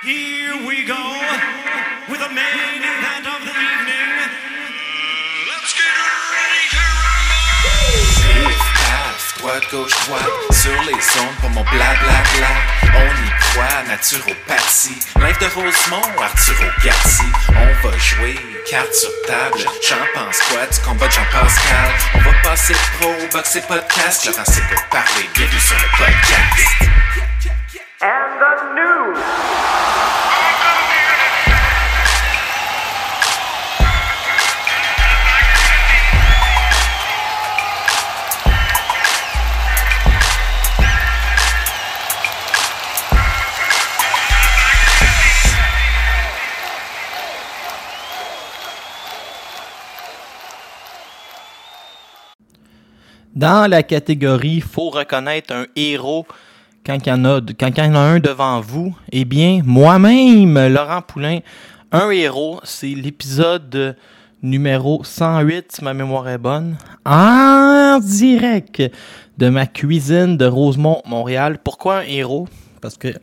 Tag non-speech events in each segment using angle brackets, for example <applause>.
Here we go with the main event of the evening. Let's get ready to rumble! Droite, gauche, droite, sur les ondes pour mon blablabla. On y croit, naturopathie. Live de Rosemont, Arturo Garci. On va jouer, carte sur table. J'en pense quoi du combat de Jean-Pascal? On va passer pro, boxer podcast. Laurent, c'est pour parler, bienvenue sur le podcast. Dans la catégorie faut reconnaître un héros quand il y en a, quand il y en a un devant vous, eh bien, moi-même, Laurent Poulain, un héros, c'est l'épisode numéro 108, si ma mémoire est bonne, en direct de ma cuisine de Rosemont, Montréal. Pourquoi un héros? Parce que,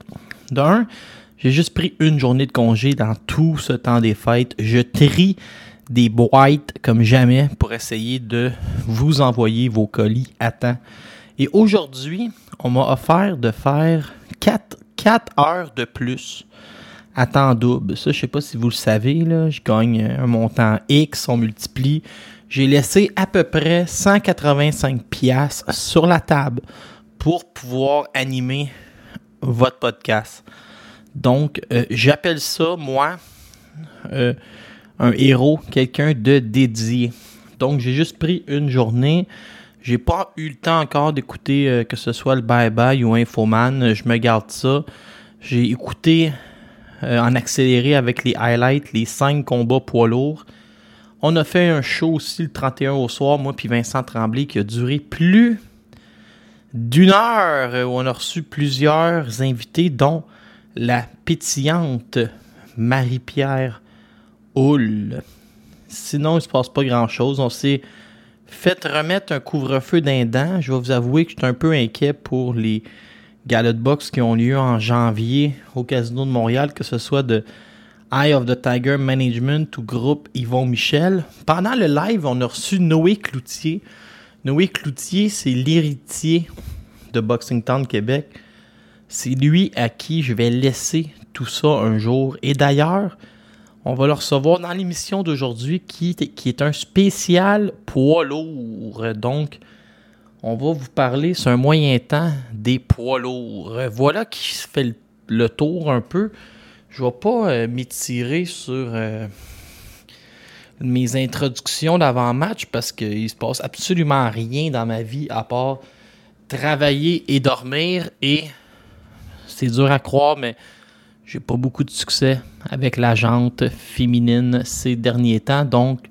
d'un, j'ai juste pris une journée de congé dans tout ce temps des fêtes. Je trie des boîtes comme jamais pour essayer de vous envoyer vos colis à temps. Et aujourd'hui, on m'a offert de faire 4, 4 heures de plus à temps double. Ça, je sais pas si vous le savez, là, je gagne un montant X, on multiplie. J'ai laissé à peu près 185 pièces sur la table pour pouvoir animer votre podcast. Donc, euh, j'appelle ça, moi, euh, un héros, quelqu'un de dédié. Donc, j'ai juste pris une journée. J'ai pas eu le temps encore d'écouter euh, que ce soit le Bye Bye ou Infoman. Je me garde ça. J'ai écouté euh, en accéléré avec les highlights les 5 combats poids lourds. On a fait un show aussi le 31 au soir, moi puis Vincent Tremblay, qui a duré plus d'une heure, euh, on a reçu plusieurs invités, dont la pétillante Marie-Pierre Houle. Sinon, il se passe pas grand-chose. On s'est fait remettre un couvre-feu d'un dent. Je vais vous avouer que je suis un peu inquiet pour les galas de boxe qui ont lieu en janvier au Casino de Montréal, que ce soit de Eye of the Tiger Management ou groupe Yvon Michel. Pendant le live, on a reçu Noé Cloutier. Noé Cloutier, c'est l'héritier de Boxing Town Québec. C'est lui à qui je vais laisser tout ça un jour. Et d'ailleurs, on va le recevoir dans l'émission d'aujourd'hui qui, est un spécial poids lourd. Donc, on va vous parler, c'est un moyen temps, des poids lourds. Voilà qui se fait le, tour un peu. Je ne vais pas euh, m'étirer sur euh, mes introductions d'avant-match parce qu'il se passe absolument rien dans ma vie à part travailler et dormir. Et c'est dur à croire, mais j'ai pas beaucoup de succès avec la jante féminine ces derniers temps, donc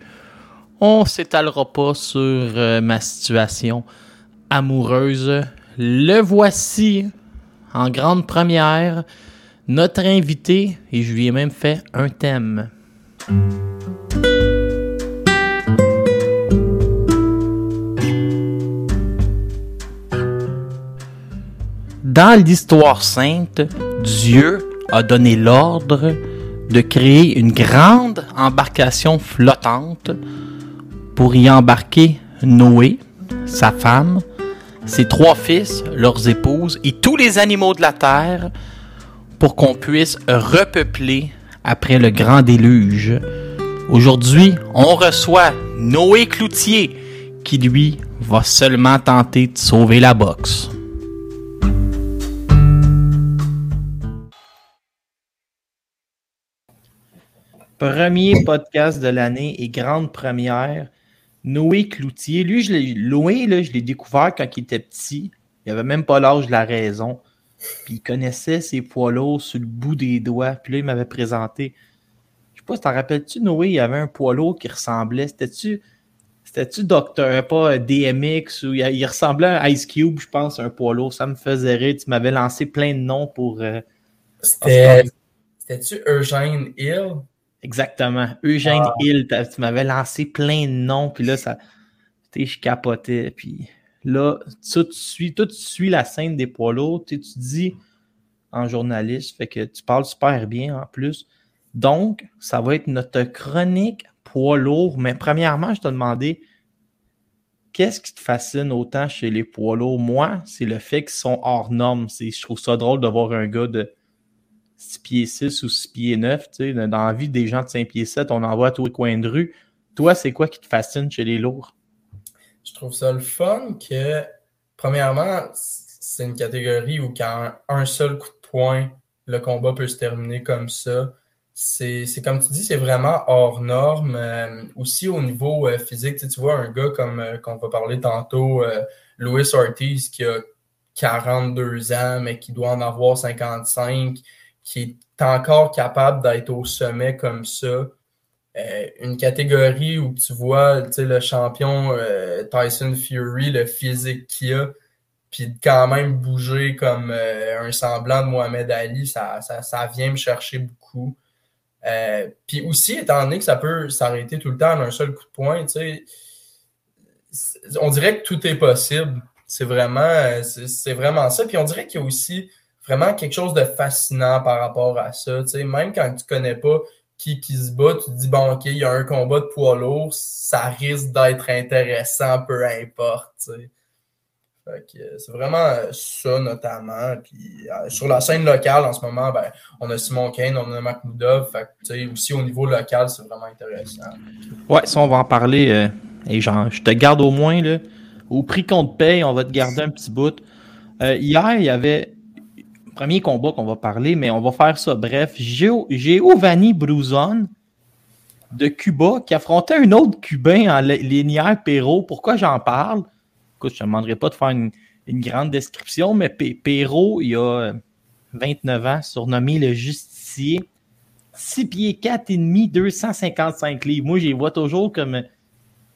on s'étalera pas sur euh, ma situation amoureuse. Le voici en grande première, notre invité, et je lui ai même fait un thème. Dans l'histoire sainte, Dieu a donné l'ordre de créer une grande embarcation flottante pour y embarquer Noé, sa femme, ses trois fils, leurs épouses et tous les animaux de la terre pour qu'on puisse repeupler après le grand déluge. Aujourd'hui, on reçoit Noé Cloutier qui lui va seulement tenter de sauver la boxe. Premier podcast de l'année et grande première. Noé Cloutier. Lui, je l'ai, Noé, là, je l'ai découvert quand il était petit. Il avait même pas l'âge de la raison. Puis il connaissait ses poids lourds sur le bout des doigts. Puis là, il m'avait présenté. Je sais pas si t'en rappelles-tu, Noé, il y avait un poids lourd qui ressemblait. C'était-tu. C'était-tu Docteur, pas DMX, ou il, il ressemblait à Ice Cube, je pense, un poids lourd. Ça me faisait rire. Tu m'avais lancé plein de noms pour. euh, C'était. C'était-tu Eugène Hill? Exactement. Eugène Ah. Hill, tu m'avais lancé plein de noms, puis là, ça, tu je capotais. Puis là, ça, tu suis, toi, tu suis la scène des poids lourds, tu tu dis, en journaliste, fait que tu parles super bien en plus. Donc, ça va être notre chronique poids lourd. Mais premièrement, je te demandais qu'est-ce qui te fascine autant chez les poids lourds? Moi, c'est le fait qu'ils sont hors normes. Je trouve ça drôle de voir un gars de 6 pieds 6 ou 6 pieds 9. Dans la vie des gens de 5 pieds 7, on en voit à tous les coins de rue. Toi, c'est quoi qui te fascine chez les lourds? Je trouve ça le fun que, premièrement, c'est une catégorie où quand un seul coup de poing, le combat peut se terminer comme ça. C'est comme tu dis, c'est vraiment hors norme. Euh, aussi au niveau euh, physique, tu, vois un gars comme euh, qu'on va parler tantôt, Louis Ortiz, qui a 42 ans, mais qui doit en avoir 55, qui est encore capable d'être au sommet comme ça. une catégorie où tu vois le champion Tyson Fury, le physique qu'il a, puis quand même bouger comme un semblant de Mohamed Ali, ça, ça, ça vient me chercher beaucoup. Euh, puis aussi, étant donné que ça peut s'arrêter tout le temps en un seul coup de poing, on dirait que tout est possible. C'est vraiment, c'est vraiment ça. Puis on dirait qu'il y a aussi vraiment quelque chose de fascinant par rapport à ça. Même quand tu connais pas qui, qui se bat, tu te dis, bon, OK, il y a un combat de poids lourd, ça risque d'être intéressant, peu importe. C'est vraiment euh, ça notamment. Puis, euh, sur la scène locale, en ce moment, ben, on a Simon Kane, on a Makhmoudov. Fait aussi au niveau local, c'est vraiment intéressant. Ouais, ça, on va en parler. Euh, et genre, je te garde au moins, là, au prix qu'on te paye, on va te garder un petit bout. hier, il y avait premier combat qu'on va parler, mais on va faire ça bref. Giovanni Bruzon de Cuba qui affrontait un autre Cubain en linéaire Perrault. Pourquoi j'en parle? je ne te demanderai pas de faire une, grande description, mais Perrault, il a 29 ans, surnommé le justicier. 6 pieds 4 et demi, 255 livres. Moi, je les vois toujours comme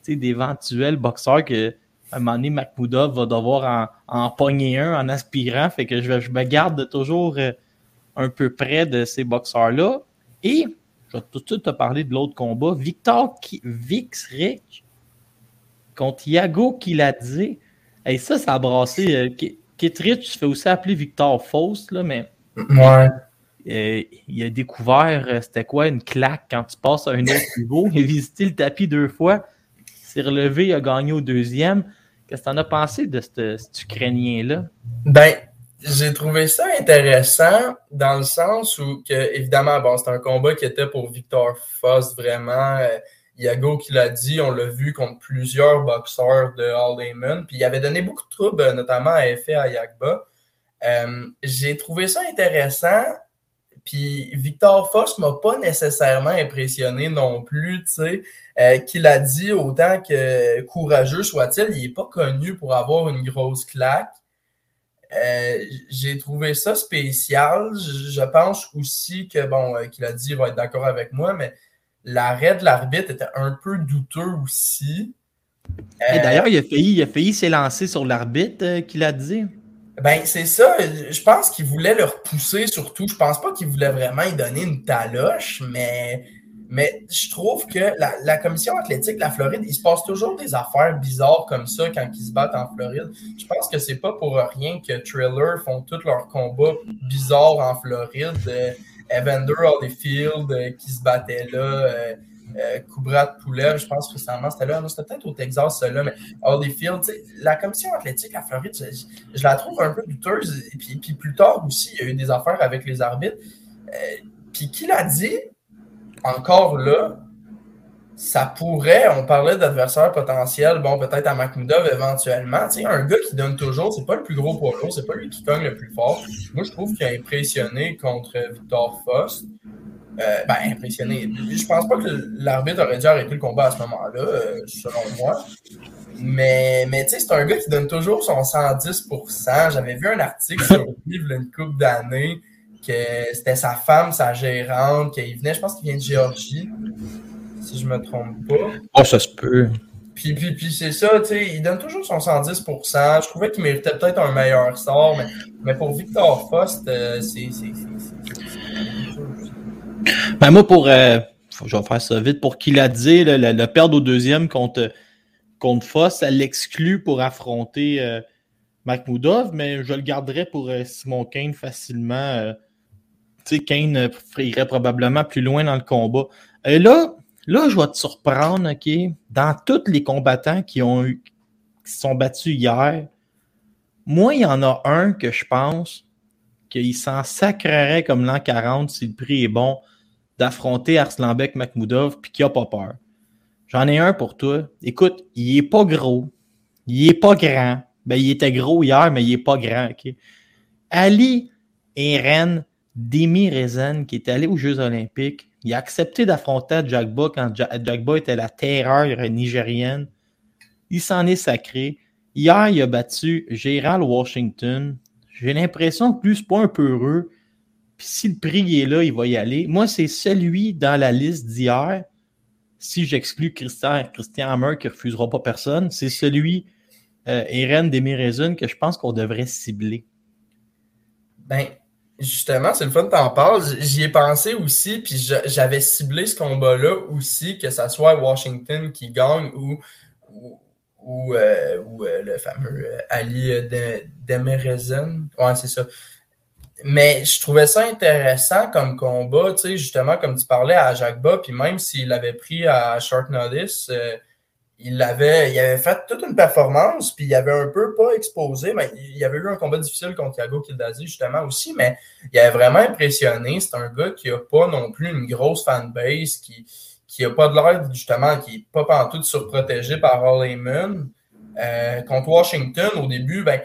d'éventuels boxeurs que à un moment donné, va devoir en, en, pogner un en aspirant. Fait que je, je me garde toujours euh, un peu près de ces boxeurs-là. Et je vais tout de suite te parler de l'autre combat. Victor Vixrich contre Iago qui l'a dit. Et ça, ça a brassé. Euh, Kittridge se fait aussi appeler Victor Faust, là, mais. Ouais. Euh, il a découvert, c'était quoi, une claque quand tu passes à un autre niveau. <laughs> Il a visité le tapis deux fois. S'est relevé, il a gagné au deuxième. Qu'est-ce que tu en as pensé de cet Ukrainien-là? Ben, j'ai trouvé ça intéressant dans le sens où, que, évidemment, bon, c'est un combat qui était pour Victor Faust vraiment. Yago qui l'a dit, on l'a vu contre plusieurs boxeurs de All puis il avait donné beaucoup de troubles, euh, notamment à effet à Yagba. Euh, j'ai trouvé ça intéressant, puis Victor Foss m'a pas nécessairement impressionné non plus, tu sais, euh, qu'il a dit autant que courageux soit-il, il est pas connu pour avoir une grosse claque. j'ai trouvé ça spécial. Je, je, pense aussi que, bon, qu'il a dit, il va être d'accord avec moi, mais l'arrêt de l'arbitre était un peu douteux aussi. Et d'ailleurs, il a failli, il a failli s'élancer sur l'arbitre euh, qu'il a dit. Ben, c'est ça. Je pense qu'il voulait le repousser surtout. Je pense pas qu'il voulait vraiment y donner une taloche, mais, mais je trouve que la, commission athlétique de la Floride, il se passe toujours des affaires bizarres comme ça quand ils se battent en Floride. Je pense que c'est pas pour rien que Triller font tous leurs combats bizarres en Floride. Euh, Evander Holyfield euh, qui se battait là. Euh, euh, Koubrat Poulet, je pense que c'était là. C'était peut-être au Texas, là, mais Holyfield, la commission athlétique à Floride, je, la trouve un peu douteuse. Et puis, puis, plus tard aussi, il y a eu des affaires avec les arbitres. puis qui l'a dit, encore là, ça pourrait, on parlait d'adversaire potentiel, bon, peut-être à Makhmoudov éventuellement. Tu un gars qui donne toujours, c'est pas le plus gros poids c'est pas lui qui cogne le plus fort. Moi, je trouve qu'il a impressionné contre Victor Foss. Euh, ben, impressionné. Je pense pas que l'arbitre aurait dû arrêter le combat à ce moment-là, euh, selon moi. Mais, mais tu sais, c'est un gars qui donne toujours son 110%. J'avais vu un article sur <laughs> lui, il une couple d'années, que c'était sa femme, sa gérante, qu'il venait, je pense qu'il vient de Géorgie si je me trompe pas. Oh, ça se peut. Puis, puis, puis c'est ça, tu sais, il donne toujours son 110% Je trouvais qu'il méritait peut-être un meilleur sort, mais, mais pour Victor Faust, euh, c'est. Ben moi, pour. Euh, je vais faire ça vite. Pour qu'il a dit, le, perdre au deuxième contre, contre Foss, ça l'exclut pour affronter euh, mais je le garderais pour euh, Simon Kane facilement. Euh, tu sais, Kane euh, irait probablement plus loin dans le combat. Et là, là, je vais te surprendre, OK? Dans tous les combattants qui ont eu, qui se sont battus hier, moi, il y en a un que je pense qu'il s'en sacrerait comme l'an 40 si le prix est bon d'affronter Arslanbek Makhmoudov puis qu'il n'a pas peur. J'en ai un pour toi. Écoute, il est pas gros. Il est pas grand. Ben, il était gros hier, mais il est pas grand. Ali Eren Demi Rezen, qui est allé aux Jeux Olympiques, il a accepté d'affronter Jagba quand Ja- Jagba était la terreur nigérienne. Il s'en est sacré. Hier, il a battu Gérald Washington. J'ai l'impression que plus c'est pas un peu heureux. Puis si le prix est là, il va y aller. Moi, c'est celui dans la liste d'hier. Si j'exclus Christian, Christian Hammer qui refusera pas personne, c'est celui euh, Eren que je pense qu'on devrait cibler. Ben, justement, c'est le fun t'en parles. J'y ai pensé aussi, puis j'avais ciblé ce combat-là aussi, que ça soit Washington qui gagne ou, ou, ou, euh, euh, le fameux euh, Ali de, Demirezan. Ouais, c'est ça. Mais je trouvais ça intéressant comme combat, tu sais, justement, comme tu parlais à Jacques puis même s'il l'avait pris à Short Notice, euh, il avait, il avait fait toute une performance, puis il avait un peu pas exposé, mais il avait eu un combat difficile contre Yago Kildazi, justement, aussi, mais il avait vraiment impressionné. C'est un gars qui a pas non plus une grosse fanbase, qui, qui a pas de l'air, justement, qui est pas pantoute surprotégé par All Heyman. Euh, contre Washington, au début, ben,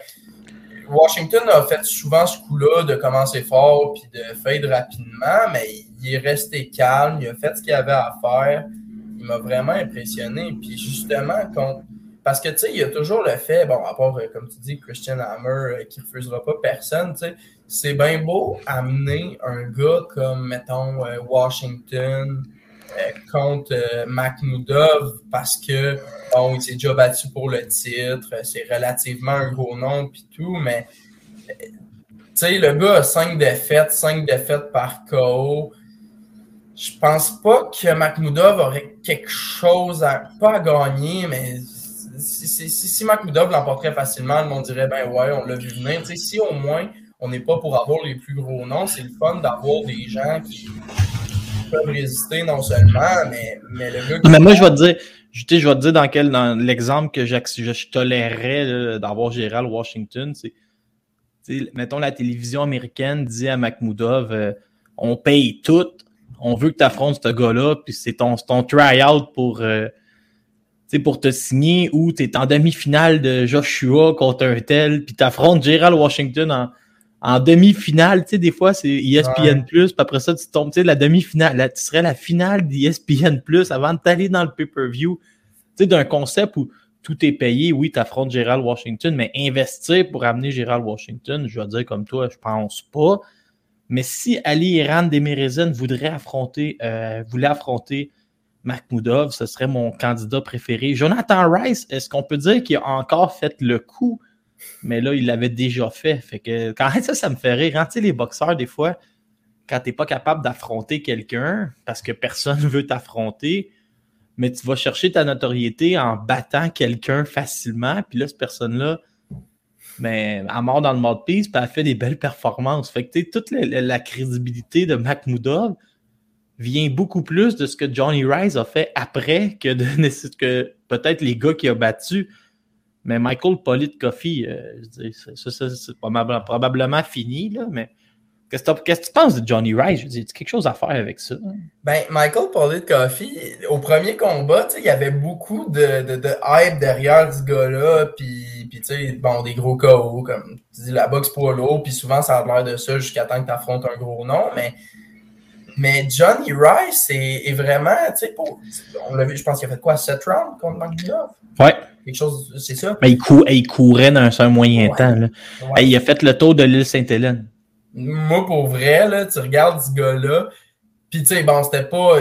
Washington a fait souvent ce coup-là de commencer fort puis de fade rapidement, mais il est resté calme, il a fait ce qu'il avait à faire. Il m'a vraiment impressionné. Puis justement, parce que tu sais, il y a toujours le fait, bon, à part, euh, comme tu dis, Christian Hammer euh, qui refusera pas personne, tu sais, c'est bien beau amener un gars comme, mettons, euh, Washington contre euh, Makhmoudov parce que, bon, il s'est déjà battu pour le titre, euh, c'est relativement un gros nom puis tout, mais euh, tu sais, le gars a cinq défaites, cinq défaites par KO. Je pense pas que Makhmoudov aurait quelque chose à, pas à gagner, mais si, si, l'emporterait facilement, le monde dirait, ben ouais, on l'a vu venir. Tu sais, si au moins on n'est pas pour avoir les plus gros noms, c'est le fun d'avoir des gens qui peuvent résister non seulement, mais, mais le Non, mais moi, je vais te dire, je, je vais te dire dans quel dans l'exemple que je, je tolérerais là, d'avoir Gérald Washington, c'est mettons la télévision américaine dit à Makhmoudov euh, on paye tout, on veut que tu affrontes ce gars-là, puis c'est ton, ton try-out pour, euh, pour te signer, ou tu es en demi-finale de Joshua contre un tel, puis tu affrontes Gérald Washington en, en demi-finale. Tu sais, des fois, c'est ESPN, puis après ça, tu tombes, tu sais, la demi-finale, là, tu serais la finale d'ESPN, avant de t'aller dans le pay-per-view. Tu sais, d'un concept où tout est payé, oui, tu affrontes Gérald Washington, mais investir pour amener Gérald Washington, je vais dire comme toi, je pense pas. Mais si Ali Iran Demirezen voudrait affronter, euh, voulait affronter Makhmoudov, ce serait mon candidat préféré. Jonathan Rice, est-ce qu'on peut dire qu'il a encore fait le coup? Mais là, il l'avait déjà fait. Fait que quand même, ça, ça me fait rire. Hein? Les boxeurs, des fois, quand tu n'es pas capable d'affronter quelqu'un parce que personne ne <laughs> veut t'affronter, mais tu vas chercher ta notoriété en battant quelqu'un facilement, puis là, cette personne-là, mais elle mort dans le mouthpiece, puis elle fait des belles performances. Fait que toute la, crédibilité de Makhmoudov vient beaucoup plus de ce que Johnny Rise a fait après que <laughs> que peut-être les gars qu'il a battus. Mais Michael Politkofi, euh, ça, ça, c'est probable- probablement fini, là, mais qu'est-ce que tu penses de Johnny Rise? Je veux dire, quelque chose à faire avec ça? Ben, Michael Pollitt Coffee, au premier combat, il y avait beaucoup de, de, hype derrière ce gars-là, puis, tu sais, bon, des gros KO, comme tu dis, la boxe poids lourd, puis souvent, ça a l'air de ça jusqu'à temps que tu affrontes un gros nom, mais, mais Johnny Rice est, est vraiment, tu sais, pour, on l'a vu, je pense qu'il a fait quoi, 7 rounds contre Magdalov? Ouais. Quelque chose, c'est ça? Mais il, cou- il courait dans un, un moyen Ouais. temps. Là. Ouais. Hey, il a fait le tour de l'île Sainte-Hélène. Moi, pour vrai, là, tu regardes ce gars-là, puis tu sais, bon, c'était pas.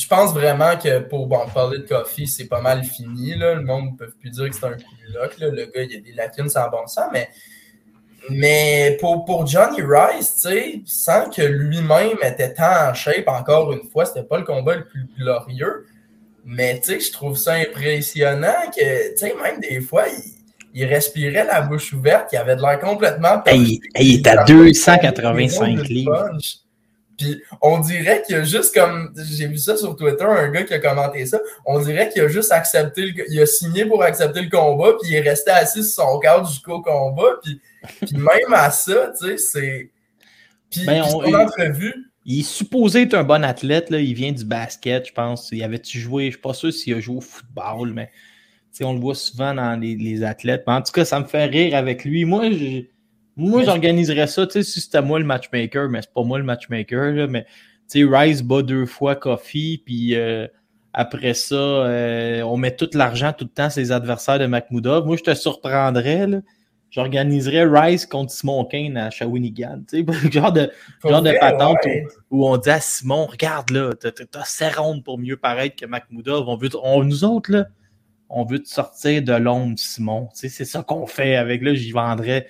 Je pense vraiment que pour bon, parler de Coffee, c'est pas mal fini. Là. Le monde ne peut plus dire que c'est un coup de luck. Là. Le gars, il a des lacunes sans bon sens, mais. Mais pour, pour Johnny Rice, tu sais, sans que lui-même était tant en shape, encore une fois, c'était pas le combat le plus glorieux. Mais tu sais, je trouve ça impressionnant que, tu sais, même des fois, il, il respirait la bouche ouverte, il avait de l'air complètement. Hey, hey, il est à 285 livres. Puis on dirait qu'il a juste comme. J'ai vu ça sur Twitter, un gars qui a commenté ça. On dirait qu'il a juste accepté le. Il a signé pour accepter le combat, puis il est resté assis sur son cadre jusqu'au combat. Puis, puis même à ça, tu sais, c'est. Puis, Ben, puis on- entrevue, Il est supposé être un bon athlète, là. il vient du basket, je pense. Il avait-tu joué, je suis pas sûr s'il a joué au football, mais tu sais, on le voit souvent dans les, les athlètes. Mais en tout cas, ça me fait rire avec lui. Moi, je- moi j'organiserais ça, tu sais, si c'était moi le matchmaker, mais c'est pas moi le matchmaker, là, mais tu sais, Rice bat deux fois Coffee, puis euh, après ça, euh, on met tout l'argent tout le temps sur les adversaires de Makhmoudov. Moi, je te surprendrais, là. J'organiserais Rice contre Simon Kane à Shawinigan. Tu sais, genre de, genre de patente ouais. où on dit à Simon, regarde là, t'as- t'as t'as 16 rondes pour mieux paraître que Makhmoudov. On veut, on, nous autres, là, on veut te sortir de l'ombre, Simon. Tu sais, c'est ça qu'on fait avec là, j'y vendrais,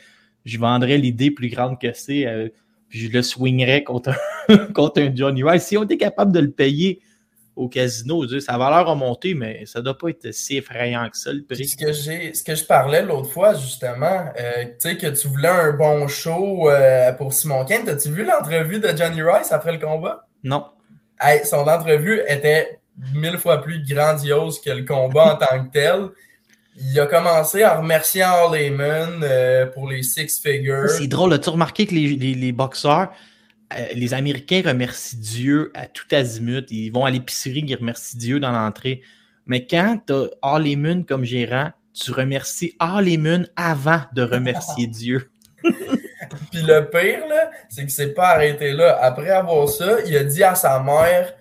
j'y vendrais l'idée plus grande que c'est. euh, puis je le swingerais contre un, <laughs> contre un Johnny Rice. Si on était capable de le payer au casino, je veux dire, sa valeur a monté, mais ça doit pas être si effrayant que ça, le prix. ce que ce que je parlais l'autre fois, justement, euh, tu sais, que tu voulais un bon show euh, pour Simon Kane. T'as-tu vu l'entrevue de Johnny Rice après le combat? Non. Hey, son entrevue était mille fois plus grandiose que le combat en tant que tel. Il a commencé en remerciant All Heyman euh, pour les six figures. C'est drôle, as-tu remarqué que les, les, les boxeurs, euh, les Américains remercient Dieu à tout azimut. Ils vont à l'épicerie, ils remercient Dieu dans l'entrée. Mais quand tu as Harley comme gérant, tu remercies Harley avant de remercier <laughs> Dieu. Puis le pire, c'est qu'il s'est pas arrêté là. Après avoir ça, il a dit à sa mère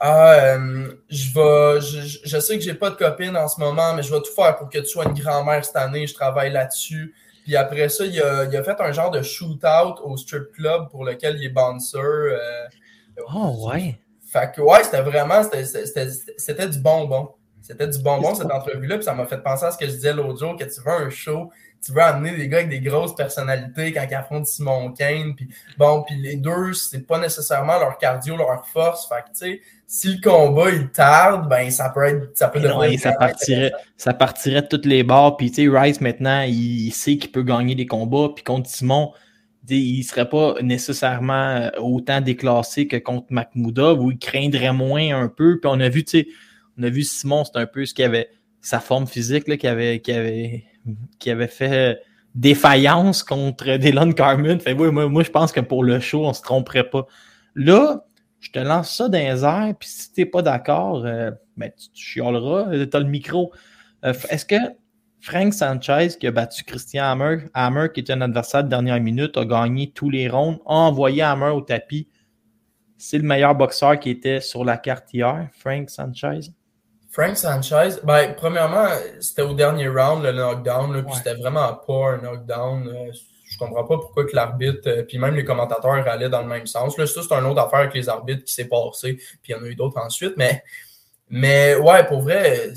Ah, euh, je vais. Je, je- sais que j'ai pas de copine en ce moment, mais je vais tout faire pour que tu sois une grand-mère cette année. Je travaille là-dessus. Puis après ça, il a, il a fait un genre de shoot-out au strip club pour lequel il est bouncer. euh, Oh ouais. Fait que ouais, c'était vraiment, c'était- c'était c'était du bonbon. C'était du bonbon cette entrevue-là, puis ça m'a fait penser à ce que je disais l'autre jour, que tu veux un show, tu veux amener des gars avec des grosses personnalités quand ils affrontent Simon Kane, puis bon, puis les deux, c'est pas nécessairement leur cardio, leur force, fait que tu sais, si le combat il tarde, ben ça peut être, ça peut non, ça partirait, ça partirait de toutes les barres. Puis, tu sais, Rice, maintenant, il, sait qu'il peut gagner des combats. Puis, contre Simon, il serait pas nécessairement euh, autant déclassé que contre Makhmoudov, où il craindrait moins un peu. Puis, on a vu, tu sais, on a vu Simon, c'est un peu ce qu'il avait, sa forme physique, là, qui avait, qui avait, qui avait fait défaillance contre Dylan Carmen. Moi, moi, je pense que pour le show, on se tromperait pas. Là, je te lance ça dans les airs, puis si t'es pas d'accord, euh, ben, tu, tu chialeras, euh, t'as le micro. Euh, Est-ce que Frank Sanchez, qui a battu Christian Hammer, Hammer, qui était un adversaire de dernière minute, a gagné tous les rounds, a envoyé Hammer au tapis, c'est le meilleur boxeur qui était sur la carte hier, Frank Sanchez? Frank Sanchez, ben, premièrement, c'était au dernier round, le knockdown, là, puis Ouais. c'était vraiment pas un knockdown. euh, je comprends pas pourquoi que l'arbitre, euh, puis même les commentateurs allaient dans le même sens. Là, ça, c'est une autre affaire avec les arbitres qui s'est passé, puis il y en a eu d'autres ensuite, mais, mais ouais, pour vrai,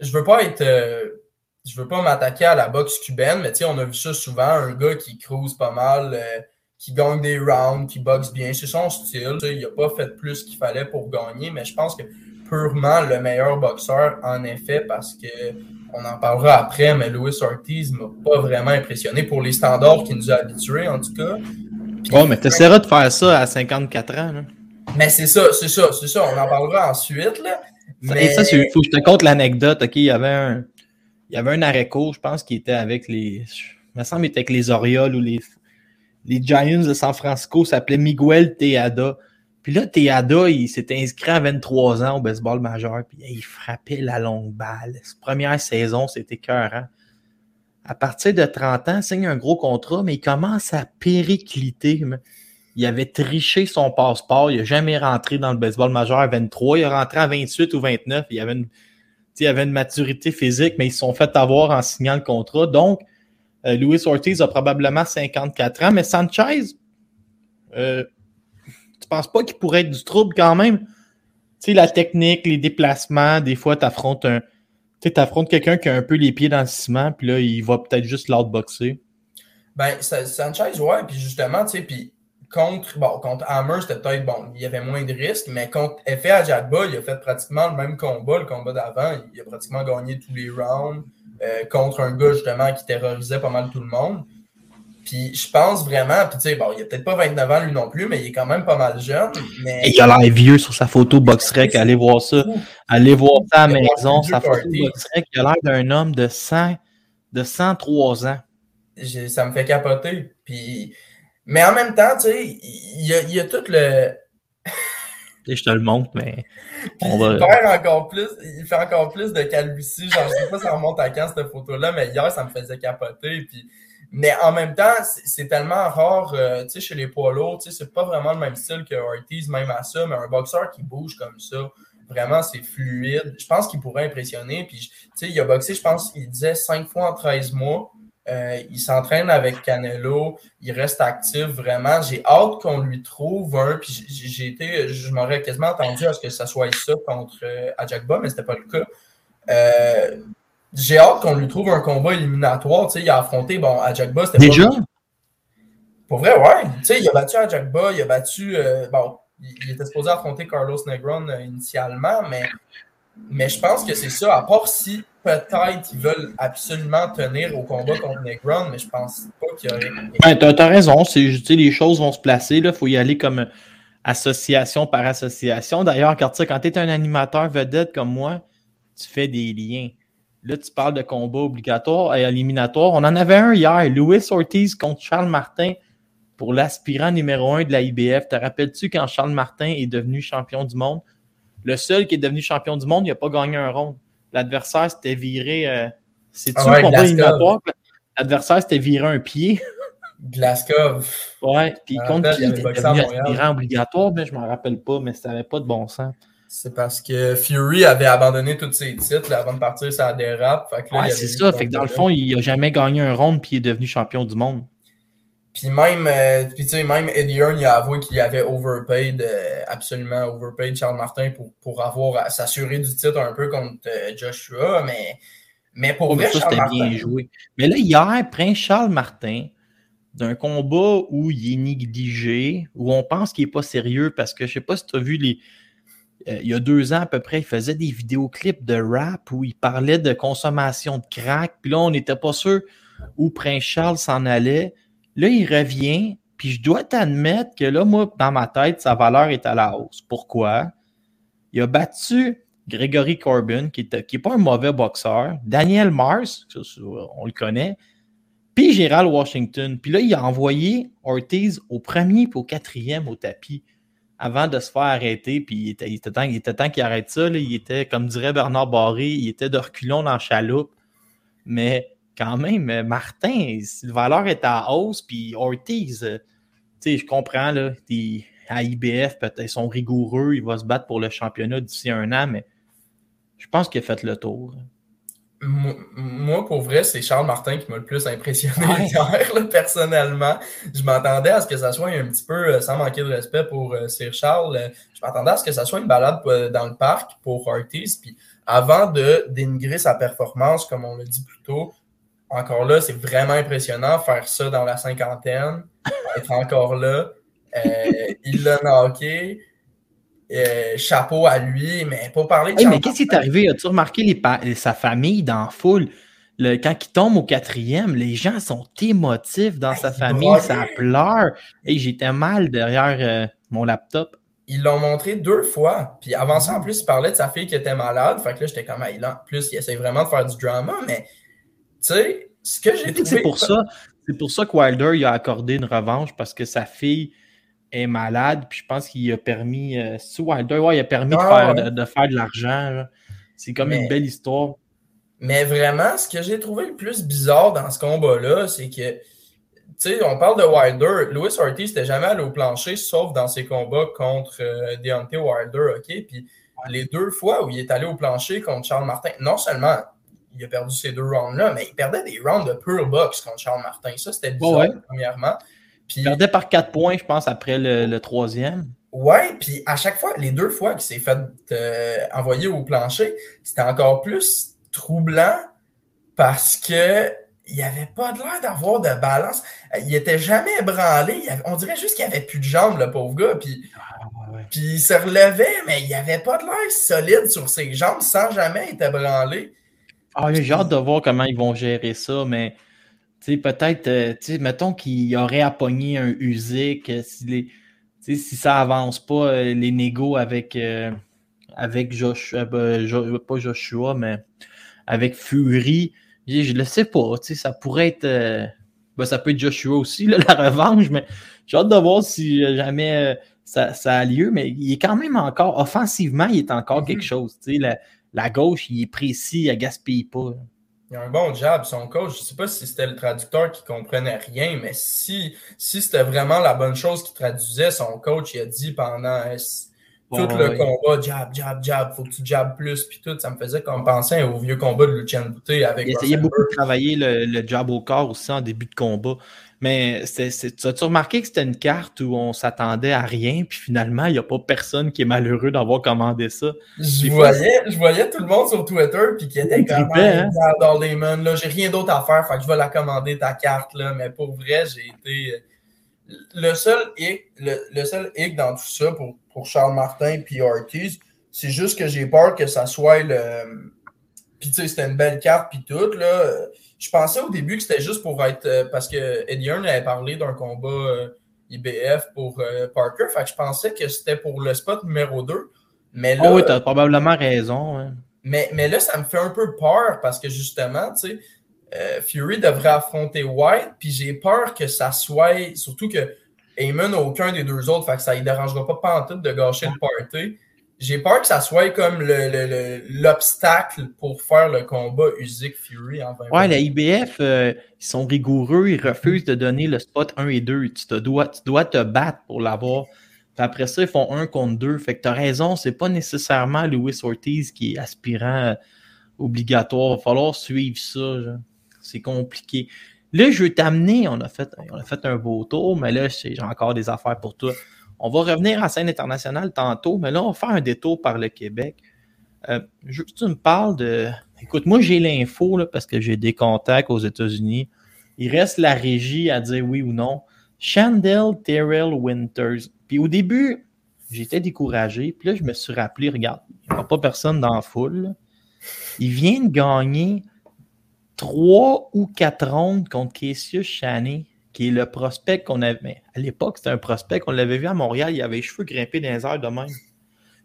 je veux pas être. euh, je veux pas m'attaquer à la boxe cubaine, mais tu sais, on a vu ça souvent, un gars qui cruise pas mal, euh, qui gagne des rounds, qui boxe bien, c'est son style. Il a pas fait plus qu'il fallait pour gagner, mais je pense que purement le meilleur boxeur, en effet, parce que on en parlera après, mais Louis Ortiz m'a pas vraiment impressionné pour les standards qu'il nous a habitués, en tout cas. Puis- Oh, mais t'essaieras de faire ça à 54 ans. Là. Mais c'est ça, c'est ça, c'est ça. On en parlera ensuite, là. Mais Et ça, il faut que je te conte l'anecdote. OK, il y avait un, il y avait un je pense, qui était avec les. Il me semble qu'il était avec les Orioles ou les, les Giants de San Francisco, s'appelait Miguel Teada. Puis là, Teada, il s'était inscrit à 23 ans au baseball majeur, puis il frappait la longue balle. Sa première saison, c'était écœurant. À partir de 30 ans, il signe un gros contrat, mais il commence à péricliter. Il avait triché son passeport. Il n'a jamais rentré dans le baseball majeur à 23. Il est rentré à 28 ou 29. Il avait une, il avait une maturité physique, mais ils se sont fait avoir en signant le contrat. Donc, euh, Luis Ortiz a probablement 54 ans, mais Sanchez, euh, tu penses pas qu'il pourrait être du trouble quand même? Tu sais, la technique, les déplacements, des fois, tu affrontes un. Tu sais, t'affrontes quelqu'un qui a un peu les pieds dans le ciment, puis là, il va peut-être juste l'outboxer. Ben, Sa- Sanchez, ouais, puis justement, tu sais, puis contre, bon, contre Hammer, c'était peut-être, bon, il y avait moins de risques, mais contre Effet il a fait pratiquement le même combat, le combat d'avant, il a pratiquement gagné tous les rounds. euh, contre un gars justement qui terrorisait pas mal tout le monde. Puis je pense vraiment, puis tu sais, bon, il a peut-être pas 29 ans lui non plus, mais il est quand même pas mal jeune. Mais... Et il a l'air vieux sur sa photo Boxrec. Allez voir ça. Allez voir ça à la Il maison. Sa photo. Boxrec, il a l'air d'un homme de 100, de 103 ans. ça me fait capoter. Puis... Mais en même temps, tu sais, il y a, il y a tout le. Je te le montre, mais <laughs> on il va. perd encore plus, il fait encore plus de calvitie. Genre, je sais pas si ça remonte à quand cette photo-là, mais hier, ça me faisait capoter. Puis... Mais en même temps, c'est tellement rare, euh, chez les poids lourds, tu c'est pas vraiment le même style que Ortiz, même à ça, mais un boxeur qui bouge comme ça, vraiment, c'est fluide. Je pense qu'il pourrait impressionner. Puis, il a boxé, je pense, il disait 5 fois en 13 mois. Euh, il s'entraîne avec Canelo, il reste actif vraiment. J'ai hâte qu'on lui trouve un. Puis j'ai été, je m'aurais quasiment attendu à ce que ça soit ça contre euh, Ajakba, mais c'était pas le cas. Euh, j'ai hâte qu'on lui trouve un combat éliminatoire. Tu sais, il a affronté, bon, Ajakba, c'était Déjà? pas. Pour vrai, ouais. Tu sais, il a battu Ajakba, il a battu. euh, bon, il, était supposé affronter Carlos Negron euh, initialement, mais, mais je pense que c'est ça. À part si peut-être ils veulent absolument tenir au combat contre Negron, mais je pense pas qu'il y aurait. Ouais, t'as, t'as raison. C'est, les choses vont se placer. Il faut y aller comme euh, association par association. D'ailleurs, quand, tu sais, quand tu es un animateur vedette comme moi, tu fais des liens. Là, tu parles de combat obligatoire et éliminatoire. On en avait un hier, Louis Ortiz contre Charles Martin pour l'aspirant numéro un de la IBF. Te rappelles-tu quand Charles Martin est devenu champion du monde? Le seul qui est devenu champion du monde, il n'a pas gagné un round. L'adversaire s'était viré. Euh, C'est-tu Ah ouais, le combat éliminatoire? L'adversaire s'était viré un pied. Glasgow. Ouais, puis contre qui était devenu aspirant obligatoire, mais je m'en rappelle pas, mais ça n'avait pas de bon sens. C'est parce que Fury avait abandonné tous ses titres là, avant de partir la dérape. Ouais, c'est ça. Fait que dans le fond, il a jamais gagné un round puis il est devenu champion du monde. Puis même, euh, puis même Eddie Hearn, il a avoué qu'il avait overpaid, euh, absolument overpaid Charles Martin pour, pour avoir à s'assurer du titre un peu contre euh, Joshua, mais, mais pour Oh, vrai, ça, Charles Martin, bien joué. Mais là, hier, Prince Charles Martin, d'un combat où il est négligé, où on pense qu'il n'est pas sérieux, parce que je sais pas si tu as vu les. Euh, il y a deux ans à peu près, il faisait des vidéoclips de rap où il parlait de consommation de crack. Puis là, on n'était pas sûr où Prince Charles s'en allait. Là, il revient. Puis je dois t'admettre que là, moi, dans ma tête, sa valeur est à la hausse. Pourquoi? Il a battu Gregory Corbin, qui n'est pas un mauvais boxeur. Daniel Mars, on le connaît. Puis Gérald Washington. Puis là, il a envoyé Ortiz au premier puis au quatrième au tapis avant de se faire arrêter. Puis il était, il était temps, temps qu'il arrête ça. Il était, comme dirait Bernard Barré, il était de reculons dans la chaloupe. Mais quand même, Martin, le valeur est à hausse, puis Ortiz, euh, tu sais, je comprends, là, à IBF, peut-être, ils sont rigoureux, il va se battre pour le championnat d'ici un an, mais je pense qu'il a fait le tour. Moi, pour vrai, c'est Charles Martin qui m'a le plus impressionné Ouais. hier, là, personnellement. Je m'attendais à ce que ça soit un petit peu, euh, sans manquer de respect pour euh, Sir Charles, euh, je m'attendais à ce que ça soit une balade euh, dans le parc pour Ortiz. Puis avant de dénigrer sa performance, comme on l'a dit plus tôt, encore là, c'est vraiment impressionnant faire ça dans la cinquantaine, être encore là. Euh, il l'a knocké. Euh, chapeau à lui, mais pour parler de Hey, mais qu'est-ce qui est arrivé? As-tu remarqué les sa famille dans la foule? Le- quand il tombe au quatrième, les gens sont émotifs dans Hey, sa il famille, ça pleure. Et j'étais mal derrière euh, mon laptop. ils l'ont montré deux fois. Puis avant ça, en plus, il parlait de sa fille qui était malade. Fait que là, j'étais comme, ah, il en plus, il essaie vraiment de faire du drama. Mais, tu sais, ce que j'ai trouvé... C'est pour ça, c'est pour ça que Wilder il a accordé une revanche parce que sa fille est malade. Puis je pense qu'il a permis, euh, Wilder, ouais, il a permis de, Ah, faire, ouais. de, de faire de l'argent. C'est comme Mais- une belle histoire. Mais vraiment, ce que j'ai trouvé le plus bizarre dans ce combat-là, c'est que, tu sais, on parle de Wilder. Louis Ortiz n'était jamais allé au plancher, sauf dans ses combats contre euh, Deontay Wilder, OK? Puis les deux fois où il est allé au plancher contre Charles Martin, non seulement il a perdu ces deux rounds-là, mais il perdait des rounds de pure boxe contre Charles Martin. Ça, c'était bizarre, Ouais. premièrement. Puis, Il perdait par 4 points, je pense, après le, le troisième. Ouais, puis à chaque fois, les deux fois qu'il s'est fait euh, envoyer au plancher, c'était encore plus troublant parce que il avait pas de l'air d'avoir de balance. Euh, Il était jamais ébranlé. Il avait- on dirait juste qu'il avait plus de jambes, le pauvre gars. Puis, puis il se relevait, mais il avait pas de l'air solide sur ses jambes sans jamais être ébranlé. Ah, j'ai hâte de voir comment ils vont gérer ça, mais peut-être, euh, mettons qu'il aurait à pogner un Usyk, euh, si, les, si ça avance pas, euh, les négos avec, euh, avec Joshua, ben, Jo- pas Joshua, mais avec Fury, je je le sais pas, tu sais, ça pourrait être, euh, ben, ça peut être Joshua aussi, là, <laughs> la revanche, mais j'ai hâte de voir si jamais ça, ça a lieu, mais il est quand même encore, offensivement, il est encore Mhm. quelque chose, tu sais, la, la gauche, il est précis, il gaspille pas. là. Il a un bon job, son coach. Je sais pas si c'était le traducteur qui comprenait rien, mais si, si c'était vraiment la bonne chose qu'il traduisait, son coach, il a dit pendant euh, tout le ouais. combat, jab, jab, jab, faut que tu jabs plus, puis tout. Ça me faisait comme penser au vieux combat de Lucien Boutet avec Il essayait beaucoup de travailler le, le jab au corps aussi en début de combat. Mais tu as-tu remarqué que c'était une carte où on s'attendait à rien, puis finalement, il n'y a pas personne qui est malheureux d'avoir commandé ça? Je voyais, je voyais tout le monde sur Twitter puis qui était comme Ah, hein? regarde, Darleyman, là, j'ai rien d'autre à faire, fait que je vais la commander ta carte là, mais pour vrai, j'ai été le seul hic, le, le seul hic dans tout ça pour, pour Charles Martin puis Ortiz, c'est juste que j'ai peur que ça soit le puis tu sais, c'était une belle carte puis tout là. Je pensais au début que c'était juste pour être euh, parce que Eddie Hearn avait parlé d'un combat euh, IBF pour euh, Parker, fait que je pensais que c'était pour le spot numéro 2. Mais là, Oh oui, tu as probablement raison. mais, mais là, ça me fait un peu peur parce que justement, tu sais, euh, Fury devrait affronter White, puis j'ai peur que ça soit, surtout que Heyman n'a aucun des deux autres, fait que ça ne dérangera pas pantoute de gâcher le party. J'ai peur que ça soit comme le- le- l'obstacle pour faire le combat Usyk-Fury en 20 Ouais, la IBF, euh, ils sont rigoureux, ils refusent de donner le spot 1 et 2. Tu, dois, tu dois te battre pour l'avoir. Puis après ça, ils font 1 contre 2. Fait que tu as raison, c'est pas nécessairement Louis Ortiz qui est aspirant euh, obligatoire. Il va falloir suivre ça. C'est compliqué. Là, je veux t'amener, on, a fait- on a fait un beau tour, mais là, j'ai encore des affaires pour toi. On va revenir en scène internationale tantôt, mais là, on va faire un détour par le Québec. Euh, tu me parles de. Écoute, moi, j'ai l'info parce que j'ai des contacts aux États-Unis. Il reste la régie à dire oui ou non. Chandel Terrell Winters. Puis au début, j'étais découragé. Puis là, je me suis rappelé, regarde, il n'y a pas personne dans la foule. Il vient de gagner trois ou quatre rondes contre Cassius Chaney, qui est le prospect qu'on avait. mais à l'époque, c'était un prospect qu'on l'avait vu à Montréal. Il avait les cheveux grimpés dans les de même.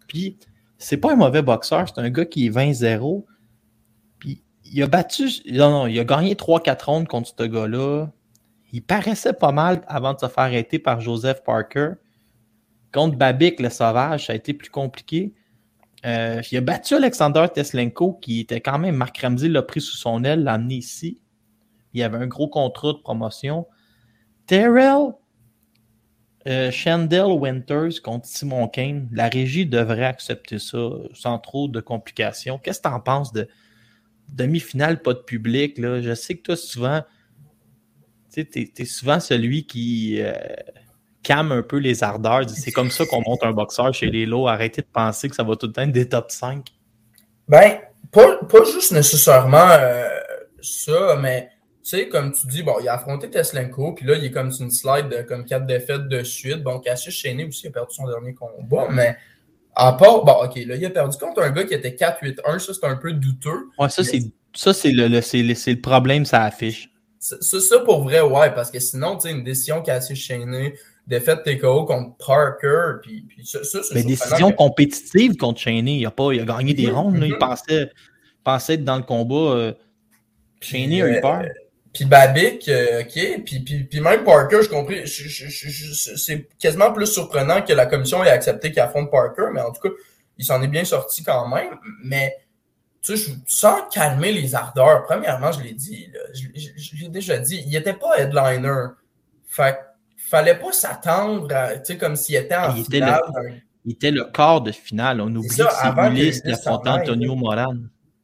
Puis, c'est pas un mauvais boxeur, c'est un gars qui est 20-0. Puis, il a battu. Non, non, il a gagné 3-4 rondes contre ce gars-là. Il paraissait pas mal avant de se faire arrêter par Joseph Parker. Contre Babik, le sauvage, ça a été plus compliqué. Euh, il a battu Alexander Teslenko, qui était quand même, Marc Ramsey l'a pris sous son aile, l'a amené ici. Il avait un gros contrat de promotion. Terrell euh, Winters contre Simon Kane, la régie devrait accepter ça sans trop de complications. Qu'est-ce que tu en penses de demi-finale, pas de public? Là? Je sais que toi, souvent, tu es, souvent celui qui euh, calme un peu les ardeurs. C'est comme ça qu'on monte un boxeur chez les lots. Arrêtez de penser que ça va tout le temps être des top 5. Ben, pas, pas juste nécessairement euh, ça, mais sais, comme tu dis, bon, il a affronté Teslenko, puis là, il est comme sur une slide de comme quatre défaites de suite. Bon, Cassius Cheney aussi a perdu son dernier combat, mais à part, bon, ok, là, il a perdu contre un gars qui était 4-8-1, ça, c'est un peu douteux. Ouais, ça, c'est ça, c'est le, le, c'est le, c'est le problème, ça affiche. C'est ça pour vrai, ouais, parce que sinon, tu sais, une décision Cassius Cheney, défaite TKO contre Parker, puis, puis ça, ça c'est Mais décision que- compétitive contre Cheney. Il a, pas, il a gagné des Mhm, rondes. là. Il mhm. pensait, pensait être dans le combat. euh, Cheney a eu euh, peur. Puis Babic, euh, OK. Puis, puis, puis même Parker, je compris. c'est quasiment plus surprenant que la commission ait accepté qu'il affronte Parker, mais en tout cas, il s'en est bien sorti quand même. Mais tu sais, je- sans calmer les ardeurs, premièrement, je l'ai dit, là, je, je- je l'ai déjà dit, il était pas headliner. Fait fallait pas s'attendre à, tu sais, comme s'il était en Il était finale. Il était le quart de finale. On oublie ça, que c'est Ulysse Antonio. Moran.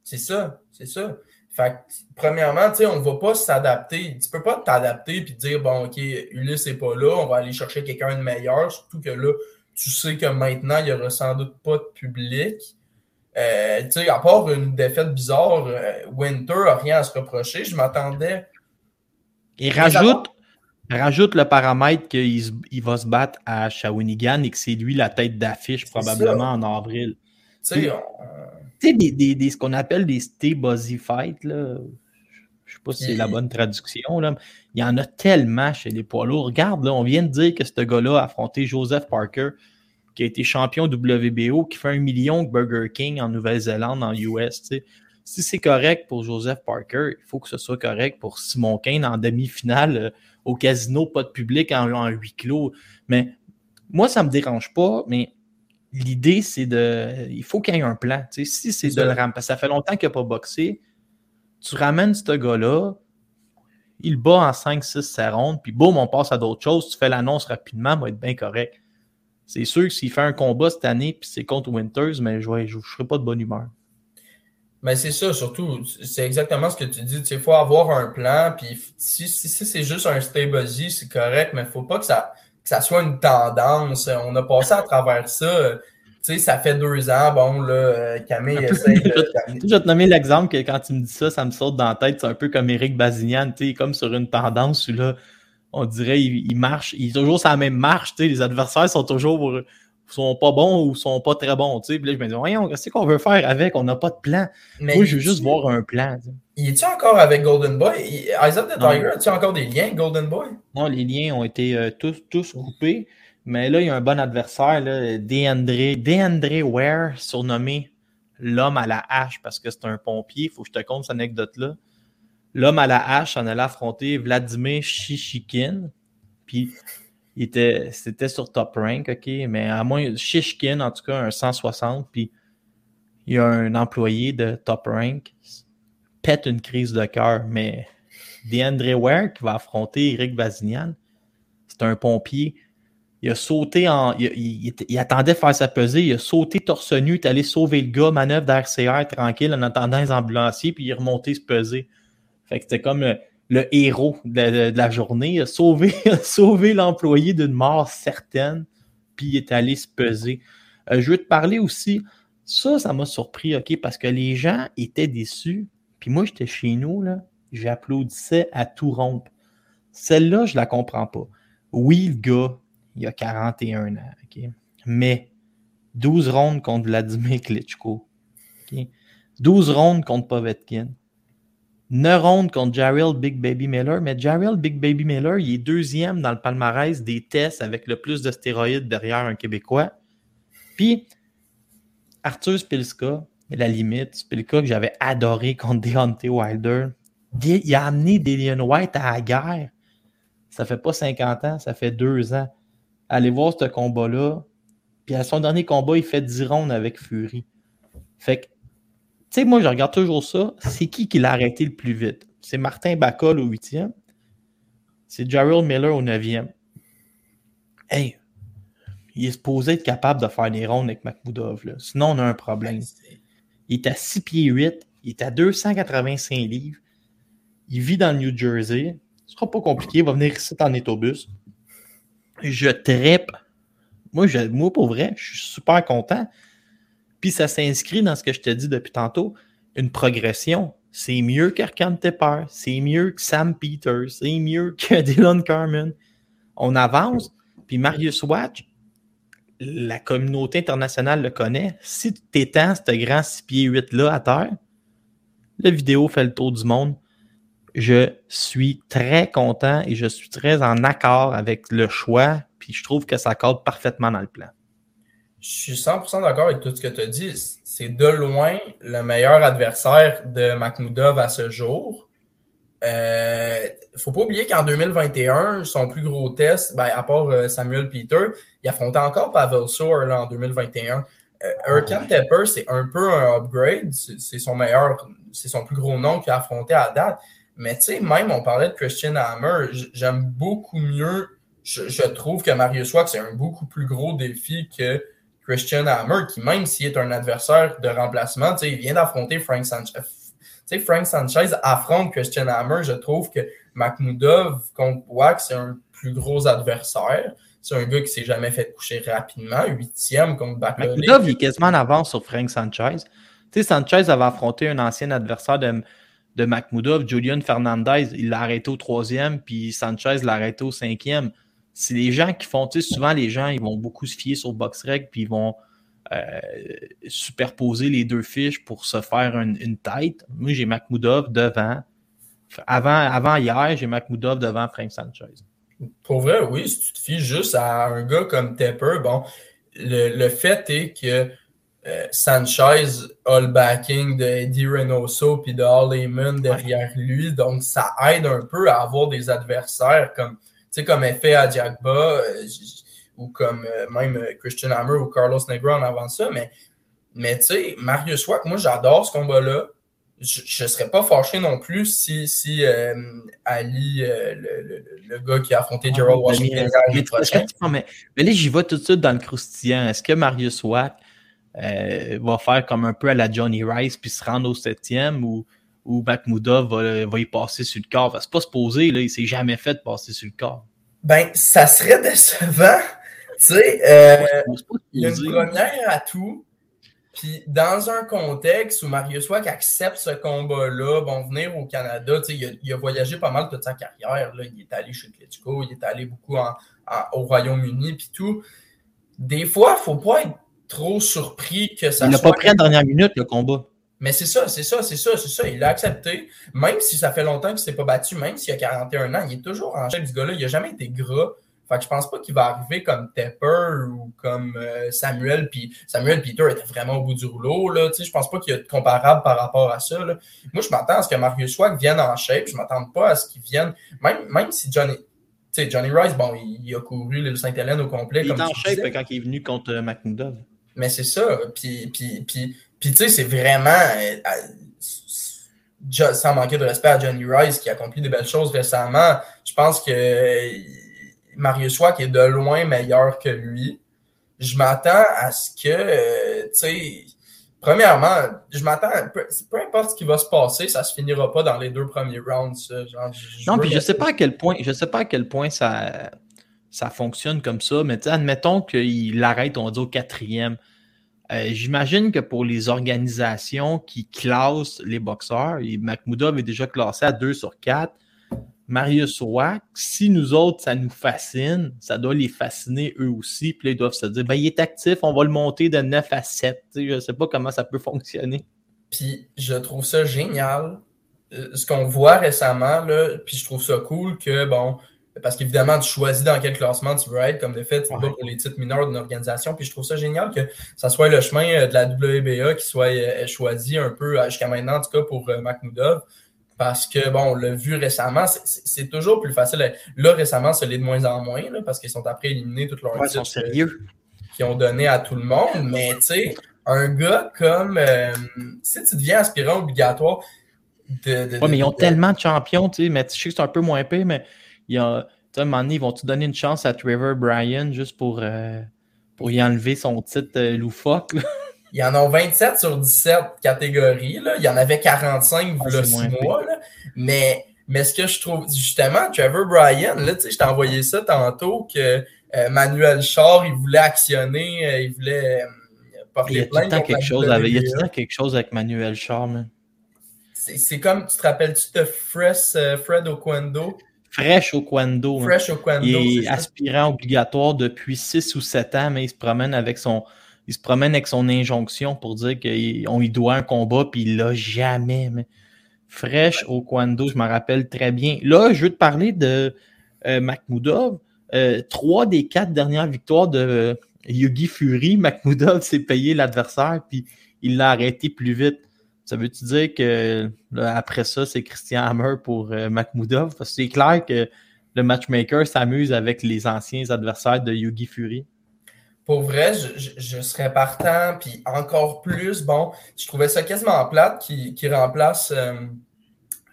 C'est ça, c'est ça. Fait que, premièrement, tu sais, on va pas s'adapter. Tu peux pas t'adapter puis dire, bon, OK, Ulysse n'est pas là, on va aller chercher quelqu'un de meilleur, surtout que là, tu sais que maintenant, il n'y aura sans doute pas de public. Euh, tu sais, à part une défaite bizarre, euh, Winter n'a rien à se reprocher. Je m'attendais. Et Mais rajoute, rajoute le paramètre qu'il il va se battre à Shawinigan et que c'est lui la tête d'affiche probablement en avril. Tu sais, on- Tu sais, des, des, des- ce qu'on appelle des stay buzzy fights, là. Je sais pas si c'est la bonne traduction, là. Il y en a tellement chez les poids lourds. Regarde, là, on vient de dire que ce gars-là a affronté Joseph Parker, qui a été champion WBO, qui fait un million de Burger King en Nouvelle-Zélande, en US, tu sais. Si c'est correct pour Joseph Parker, il faut que ce soit correct pour Simon Kane en demi-finale euh, au casino, pas de public en, en huis clos. Mais moi, ça me dérange pas, mais l'idée, c'est de. Il faut qu'il y ait un plan. Tu sais, si c'est de le ramener, parce que ça fait longtemps qu'il n'a pas boxé, tu ramènes ce gars-là, il bat en 5, 6, 7 rondes, puis boum, on passe à d'autres choses. Tu fais l'annonce rapidement, va être bien correct. C'est sûr que s'il fait un combat cette année, puis c'est contre Winters, mais je ne serai pas de bonne humeur. Mais c'est ça, surtout, c'est exactement ce que tu dis. Il faut avoir un plan, puis si, si, si c'est juste un stay buzzy, c'est correct, mais il ne faut pas que ça, que ça soit une tendance. On a passé à travers ça. Tu sais, ça fait deux ans, bon, là, euh, Camille essaye <laughs> de. Je vais te nommer l'exemple que quand tu me dis ça, ça me saute dans la tête. C'est un peu comme Eric Bazignan, tu sais, comme sur une tendance où là, on dirait il, il marche, il est toujours sur la même marche, tu sais, les adversaires sont toujours sont pas bons ou sont pas très bons, tu sais. Puis là, je me dis, voyons, qu'est-ce qu'on veut faire avec? On n'a pas de plan. Mais Moi, je veux juste voir un plan. tu sais. Il est-tu encore avec Golden Boy? Il- Isaac the. Tiger, as-tu encore des liens avec Golden Boy? Non, les liens ont été euh, tous, tous coupés. Mais là, il y a un bon adversaire, là, DeAndre, DeAndre Ware, surnommé l'homme à la hache, parce que c'est un pompier. Il faut que je te conte cette anecdote-là. L'homme à la hache en allait affronter Vladimir Shishkin. Puis, c'était sur top rank, OK? Mais à moins, Shishkin, en tout cas, un 160. Puis, il y a un employé de top rank pète une crise de cœur. Mais DeAndre Ware qui va affronter Eric Bazignan, c'est un pompier. Il a sauté en. Il, attendait faire sa pesée. Il a sauté torse nu, il est allé sauver le gars, manœuvre d'RCR tranquille en attendant les ambulanciers, puis il est remonté se peser. Fait que c'était comme le, héros de la, journée. <laughs> A sauvé l'employé d'une mort certaine, puis il est allé se peser. Euh, je veux te parler aussi. Ça, ça m'a surpris, OK, parce que les gens étaient déçus. Puis moi, j'étais chez nous, là. J'applaudissais à tout rompre. Celle-là, je la comprends pas. Oui, le gars, il a 41 ans, OK? Mais 12 rondes contre Vladimir Klitschko. OK? 12 rondes contre Povetkin. 9 rondes contre Jarrell Big Baby Miller. Mais Jarrell Big Baby Miller, il est deuxième dans le palmarès des tests avec le plus de stéroïdes derrière un Québécois. Puis, Arthur Spilska, la limite, Spilka que j'avais adoré contre Deontay Wilder, il a amené Dillian White à la guerre. Ça fait pas 50 ans, ça fait deux ans. Allez voir ce combat-là. Puis à son dernier combat, il fait 10 rondes avec Fury. Fait que, sais, moi, je regarde toujours ça. C'est qui qui l'a arrêté le plus vite? C'est Martin Bacol au huitième. C'est Jarrell Miller au neuvième. Hey, il est supposé être capable de faire des rondes avec Makhmoudov. Là. Sinon, on a un problème. Il est à 6 pieds 8. Il est à 285 livres. Il vit dans le New Jersey. Ce sera pas compliqué. Il va venir ici en autobus. Je trippe. Moi, je, moi, pour vrai, je suis super content. Puis ça s'inscrit dans ce que je te dis depuis tantôt. Une progression. C'est mieux qu'Arkan Tepper. C'est mieux que Sam Peters. C'est mieux que <laughs> Dylan Carmen. On avance. Puis Marius Watch, la communauté internationale le connaît. Si tu t'étends ce grand 6 pieds 8 là à terre, la vidéo fait le tour du monde. Je suis très content et je suis très en accord avec le choix. Puis je trouve que ça cadre parfaitement dans le plan. Je suis 100% d'accord avec tout ce que tu as dit. C'est de loin le meilleur adversaire de Makhmoudov à ce jour. Il euh, faut pas oublier qu'en 2021, son plus gros test, ben, à part euh, Samuel Peter, il affrontait encore Pavel Sour là, en 2021. Euh, Erkan Tepper, c'est un peu un upgrade. C'est son meilleur, c'est son plus gros nom qu'il a affronté à date. Mais tu sais, même on parlait de Christian Hammer, j'aime beaucoup mieux. Je, je, trouve que Marius Wack, c'est un beaucoup plus gros défi que Christian Hammer, qui même s'il est un adversaire de remplacement, il vient d'affronter Frank Sanchez. Frank Sanchez affronte Christian Hammer. Je trouve que Makhmoudov contre Wack, c'est un plus gros adversaire. C'est un gars qui s'est jamais fait coucher rapidement, huitième contre Bakole. Makhmoudov, est quasiment en avance sur Frank Sanchez. Sanchez avait affronté un ancien adversaire de, de Julian Fernandez. Il l'a arrêté au troisième, puis Sanchez l'a arrêté au cinquième. C'est les gens qui font, tu sais, souvent les gens, ils vont beaucoup se fier sur BoxRec, puis ils vont euh, superposer les deux fiches pour se faire une, une tête. Moi, j'ai Makhmoudov devant. Avant, avant hier, j'ai Makhmoudov devant Frank Sanchez. Pour vrai, oui, si tu te fies juste à un gars comme Tepper, bon, le, le fait est que euh, Sanchez a le backing de Eddie Reynoso puis de Hall Heyman derrière lui, donc ça aide un peu à avoir des adversaires comme, sais, comme effet à Diagba euh, ou comme euh, même euh, Christian Hammer ou Carlos Negron avant ça, mais, mais tu sais, Marius Wack, moi j'adore ce combat-là. Je ne serais pas fâché non plus si, si euh, Ali, euh, le, le- le gars qui a affronté Gerald Washington Mais, prochain. mais- mais là, j'y vais tout de suite dans le croustillant. Est-ce que Marius Wack euh, va faire comme un peu à la Johnny Rice puis se rendre au septième ou, ou Makhmoudov va, va y passer sur le corps? C'est pas se poser, là, il s'est jamais fait de passer sur le corps. Ben, ça serait <laughs> décevant. Tu sais, euh, il une première à tout. Puis dans un contexte où Marius Wack accepte ce combat-là, bon, venir au Canada, tu sais, il, a, il a voyagé pas mal toute sa carrière. Là. Il est allé chez Klitschko, il est allé beaucoup en- en- au Royaume-Uni, puis tout. Des fois, il faut pas être trop surpris que ça Il n'a soit... pas pris à la dernière minute, le combat. Mais c'est ça, c'est ça, c'est ça, c'est ça. Il l'a accepté. Même si ça fait longtemps qu'il ne s'est pas battu, même s'il a 41 ans, il est toujours en chef, ce gars-là. Il n'a jamais été gras. Fait que je pense pas qu'il va arriver comme Tepper ou comme euh, Samuel. Puis Samuel Peter était vraiment au bout du rouleau. Là. Tu sais, je pense pas qu'il y a de comparable par rapport à ça. Là. Moi, je m'attends à ce que Marius Wack vienne en shape. Je m'attends pas à ce qu'il vienne. Même, même si Johnny. Tu sais, Johnny Rice, bon, il, a couru le Saint-Hélène au complet. Il est comme en tu shape disais. quand il est venu contre Makhmoudov. Mais c'est ça. Puis, puis, puis, puis tu sais, c'est vraiment. euh, sans manquer de respect à Johnny Rice qui a accompli des belles choses récemment, je pense que euh, Marius Wack est de loin meilleur que lui. Je m'attends à ce que, euh, tu sais, premièrement, je m'attends, à- peu, peu importe ce qui va se passer, ça se finira pas dans les deux premiers rounds. Genre, je- Non, puis je sais pas à quel point, je sais pas à quel point ça, ça fonctionne comme ça, mais admettons qu'il l'arrête, on va dire, au quatrième. Euh, J'imagine que pour les organisations qui classent les boxeurs, et Makhmoudov est déjà classé à 2 sur 4. Marius Wack, si nous autres, ça nous fascine, ça doit les fasciner eux aussi. Puis là, ils doivent se dire, ben, il est actif, on va le monter de 9 à 7. Tu sais, je sais pas comment ça peut fonctionner. Puis je trouve ça génial. euh, ce qu'on voit récemment, là, puis je trouve ça cool que, bon, parce qu'évidemment, tu choisis dans quel classement tu veux être. Comme de fait, tu Ouais. vas pour les titres mineurs d'une organisation. Puis je trouve ça génial que ça soit le chemin euh, de la WBA qui soit euh, choisi un peu, euh, jusqu'à maintenant, en tout cas, pour Makhmoudov. Parce que, bon, on l'a vu récemment, c'est- c'est c'est toujours plus facile. Là, récemment, ça l'est de moins en moins, là, parce qu'ils sont après éliminés toutes leurs Ouais, titres, sérieux. qu'ils ont donné à tout le monde. Mais tu sais, un gars comme. euh, si tu deviens aspirant obligatoire de. de- Ouais, mais ils ont de- tellement de champions, tu sais, mais je sais que c'est un peu moins pire, mais il y a, tu sais, à un moment donné, ils vont-tu donner une chance à Trevor Bryan juste pour, euh, pour y enlever son titre euh, loufoque? là? <laughs> Ils en ont 27 sur 17 catégories. Là. Il y en avait 45 Ah, voilà c'est 6 moins mois. Là. Mais, mais ce que je trouve, justement, Trevor Bryan, là, je t'ai envoyé ça tantôt que euh, Manuel Char, il voulait actionner, euh, il voulait porter Il y a tout le plainte temps contre la quelque chose avec, il y a tout le temps quelque chose avec Manuel Char. C'est c'est comme, tu te rappelles-tu de Fresh, euh, Fred Oquendo? Fresh au Kwando. man. Fresh Oquendo. Il est ça? aspirant obligatoire depuis 6 ou 7 ans, mais il se promène avec son. Il se promène avec son injonction pour dire qu'on lui doit un combat, puis il l'a jamais. mais Fresh au Kwando, je m'en rappelle très bien. Là, je veux te parler de euh, Makhmoudov. Euh, trois des quatre dernières victoires de euh, Yugi Fury, Makhmoudov s'est payé l'adversaire, puis il l'a arrêté plus vite. Ça veut-tu dire que après ça, c'est Christian Hammer pour euh? Parce que c'est clair que le matchmaker s'amuse avec les anciens adversaires de Yugi Fury. Pour vrai, je, serais partant, puis encore plus, bon, je trouvais ça quasiment plate qui remplace euh,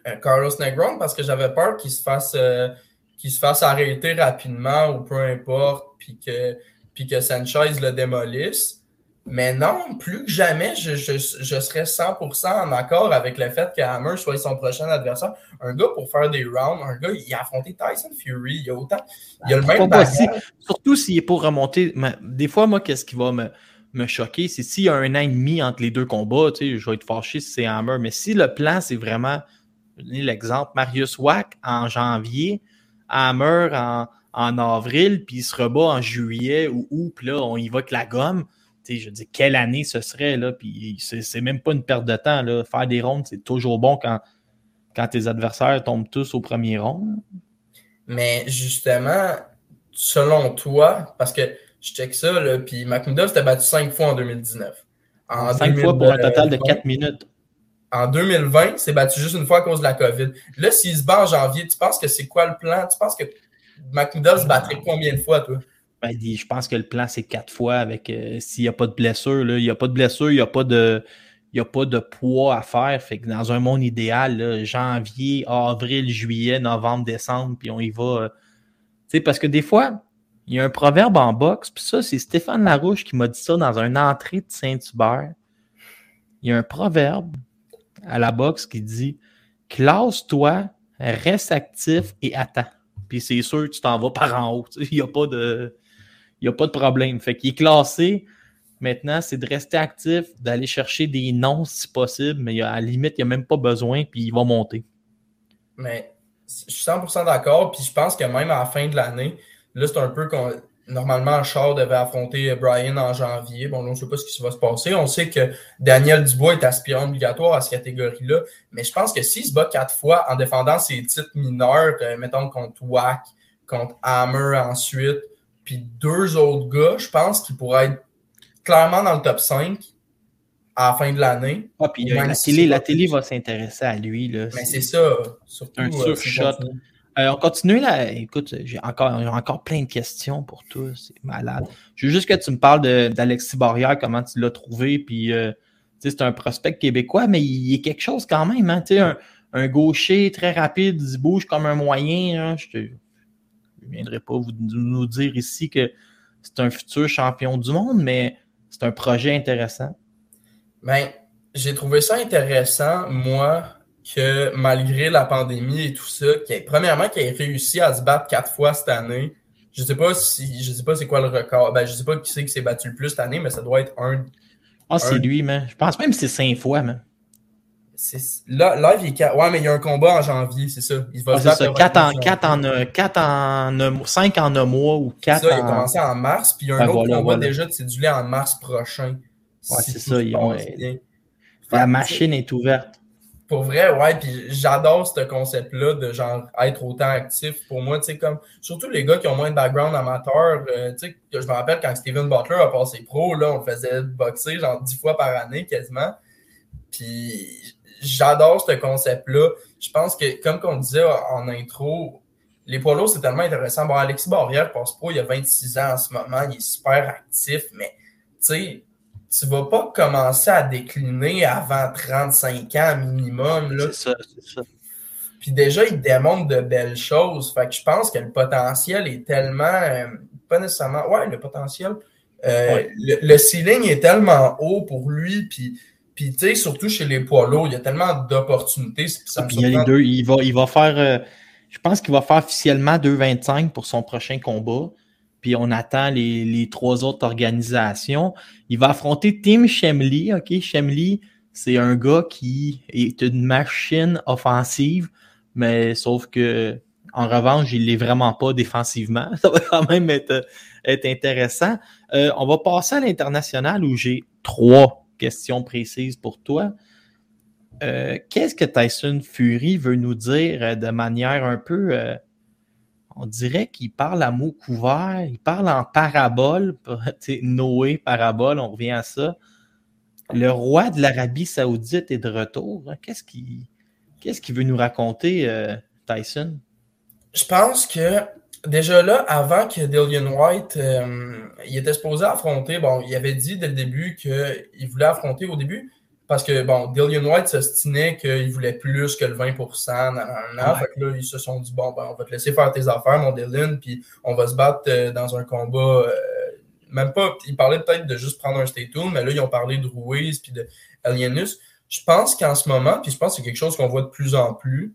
euh, Carlos Negron parce que j'avais peur qu'il se fasse euh, qu'il se fasse arrêter rapidement ou peu importe, puis que, puis que Sanchez le démolisse. Mais non, plus que jamais, je, je, je serais 100% en accord avec le fait que Hammer soit son prochain adversaire. Un gars pour faire des rounds, un gars, il a affronté Tyson Fury, il y a autant, il a le même Pourquoi pas? Si- bagage. surtout s'il est pour remonter. des fois, moi, qu'est-ce qui va me, me choquer, c'est s'il y a un an et demi entre les deux combats, tu sais, je vais être fâché si c'est Hammer. Mais si le plan, c'est vraiment, je vais l'exemple, Marius Wack en janvier, Hammer en, en avril, puis il se rebat en juillet ou août, puis là, on y va avec la gomme. Je dis, quelle année ce serait, là, puis c'est même pas une perte de temps, là. Faire des rondes, c'est toujours bon quand, quand tes adversaires tombent tous au premier rond. Mais justement, selon toi, parce que je check ça, là, puis McMiddle s'était battu cinq fois en 2019. En Cinq fois pour un total de 2020, 4 minutes. En 2020, c'est battu juste une fois à cause de la COVID. Là, s'il se bat en janvier, tu penses que c'est quoi le plan? Tu penses que McMiddle se battrait combien de fois, toi? Ben, je pense que le plan, c'est quatre fois avec euh, s'il n'y a pas de blessure. là. Il n'y a pas de blessure, il n'y a pas de. Y a pas de poids à faire. Fait que dans un monde idéal, janvier, avril, juillet, novembre, décembre, puis on y va. euh, parce que des fois, il y a un proverbe en boxe, puis ça, c'est Stéphane Larouche qui m'a dit ça dans une entrée de Saint-Hubert. Il y a un proverbe à la boxe qui dit Classe-toi, reste actif et attends. Puis c'est sûr, tu t'en vas par en haut. Il n'y a pas de. Il n'y a pas de problème. Fait qu'il est classé. Maintenant, c'est de rester actif, d'aller chercher des noms si possible, mais à la limite, il n'y a même pas besoin, puis il va monter. Mais je suis 100% d'accord. Puis je pense que même à la fin de l'année, là, c'est un peu qu'on. Normalement, Char devait affronter Brian en janvier. Bon, on ne sait pas ce qui va se passer. On sait que Daniel Dubois est aspirant obligatoire à cette catégorie-là. Mais je pense que s'il se bat quatre fois en défendant ses titres mineurs, euh, mettons contre Wack, contre Hammer ensuite, puis deux autres gars, je pense qu'il pourrait être clairement dans le top 5 à la fin de l'année. Ah, puis euh, la si télé, la télé va s'intéresser à lui. Là, Mais C'est- ça, surtout. Un euh, surshot. Euh, on continue là. Écoute, j'ai encore, j'ai encore plein de questions pour toi. C'est malade. Je veux juste que tu me parles de- d'Alexis Barrière, comment tu l'as trouvé. Puis, euh, c'est un prospect québécois, mais il est quelque chose quand même. Hein, un, un gaucher très rapide, il bouge comme un moyen. hein. Je ne viendrai pas vous, nous dire ici que c'est un futur champion du monde, mais c'est un projet intéressant. Ben, j'ai trouvé ça intéressant, moi, que malgré la pandémie et tout ça, qu'il ait- premièrement, qu'il ait réussi à se battre quatre fois cette année. Je sais pas si, je sais pas c'est quoi le record. Ben, je sais pas qui c'est qui s'est battu le plus cette année, mais ça doit être un. Ah, c'est lui, man. Je pense même que c'est cinq fois, man. Là, live, il est Ouais, mais il y a un combat en janvier, c'est ça. Il va Ah, ça. le 4 en, 29 quatre en, janvier. un- quatre en un mois, 5 en un mois ou C'est 4 ça, il a en. commencé en mars, puis il y a un Ah, autre voilà, combat voilà. déjà de cédulé en mars prochain. Ouais, Si c'est ça, ils ont- passe bien. La machine est ouverte. Pour vrai, ouais, puis j'adore ce concept-là de genre être autant actif. Pour moi, tu sais, comme surtout les gars qui ont moins de background amateur, euh, tu sais, je me rappelle quand Steven Butler a passé pro, là, on le faisait boxer genre dix fois par année quasiment. Puis j'adore ce concept-là. Je pense que, comme on disait en intro, les poids lourds, c'est tellement intéressant. Bon, Alexis Barrière passe pro, il a 26 ans en ce moment, il est super actif, mais tu sais, tu vas pas commencer à décliner avant 35 ans minimum. Là. C'est ça, c'est ça. Puis déjà, il démontre de belles choses. Fait que je pense que le potentiel est tellement. euh, pas nécessairement. Ouais, le potentiel. euh, Ouais. le, le ceiling est tellement haut pour lui. Puis, puis tu sais, surtout chez les poids lourds, il y a tellement d'opportunités. ça il y a les deux. Il va, il va faire. euh, je pense qu'il va faire officiellement 2,25 pour son prochain combat. Puis on attend les, les trois autres organisations. Il va affronter Tim Shemley. OK, Shemley, c'est un gars qui est une machine offensive, mais sauf que en revanche, il l'est vraiment pas défensivement. <laughs> Ça va quand même être, être intéressant. Euh, on va passer à l'international où j'ai trois questions précises pour toi. Euh, Qu'est-ce que Tyson Fury veut nous dire euh, de manière un peu. euh, on dirait qu'il parle à mots couverts, il parle en parabole. <laughs> Noé, parabole, on revient à ça. Le roi de l'Arabie Saoudite est de retour. hein. Qu'est-ce qu'il veut nous raconter, Tyson? Je pense que déjà là, avant que Dillian White, euh, il était supposé affronter, bon, il avait dit dès le début qu'il voulait affronter au début, parce que, bon, Dillian White s'ostinait qu'il voulait plus que le 20%, nan, nan, nan. Ouais. fait que là, ils se sont dit, bon, ben, on va te laisser faire tes affaires, mon Dylan, puis on va se battre euh, dans un combat, euh, même pas, ils parlaient peut-être de juste prendre un stay tuned, mais là, ils ont parlé de Ruiz, puis de Alienus. Je pense qu'en ce moment, puis je pense que c'est quelque chose qu'on voit de plus en plus,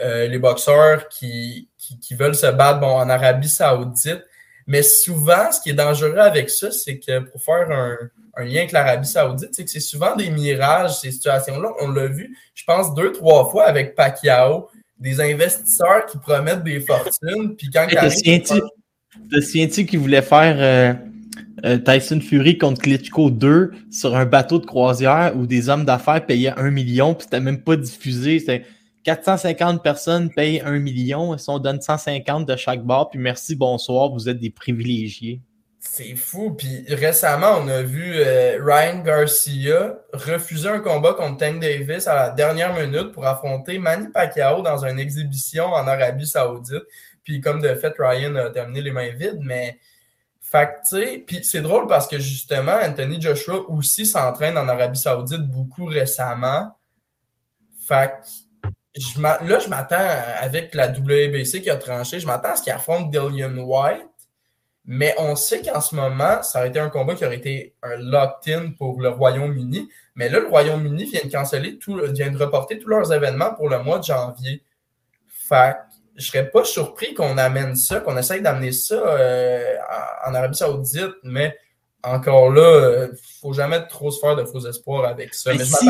euh, les boxeurs qui, qui, qui veulent se battre bon, en Arabie Saoudite. Mais souvent, ce qui est dangereux avec ça, c'est que pour faire un, un lien avec l'Arabie Saoudite, c'est que c'est souvent des mirages, ces situations-là. On l'a vu, je pense, deux, trois fois avec Pacquiao, des investisseurs qui promettent des fortunes, puis quand te souviens-tu qu'il voulait faire euh, euh, Tyson Fury contre Klitschko 2 sur un bateau de croisière où des hommes d'affaires payaient un million, puis c'était même pas diffusé. C'était 450 personnes payent un million, si on donne 150 de chaque bar, puis merci, bonsoir, vous êtes des privilégiés. C'est fou. Puis récemment, on a vu euh, Ryan Garcia refuser un combat contre Tank Davis à la dernière minute pour affronter Manny Pacquiao dans une exhibition en Arabie Saoudite. Puis comme de fait, Ryan a terminé les mains vides, mais fait puis c'est drôle parce que justement, Anthony Joshua aussi s'entraîne en Arabie Saoudite beaucoup récemment. Fait je là, je m'attends avec la WBC qui a tranché, je m'attends à ce qu'il affronte Dillian White. Mais on sait qu'en ce moment, ça aurait été un combat qui aurait été un locked-in pour le Royaume-Uni. Mais là, le Royaume-Uni vient de canceller tout, vient de reporter tous leurs événements pour le mois de janvier. Fait je serais pas surpris qu'on amène ça, qu'on essaye d'amener ça euh, en Arabie Saoudite, mais encore là, il euh, ne faut jamais trop se faire de faux espoirs avec ça. Mais, si,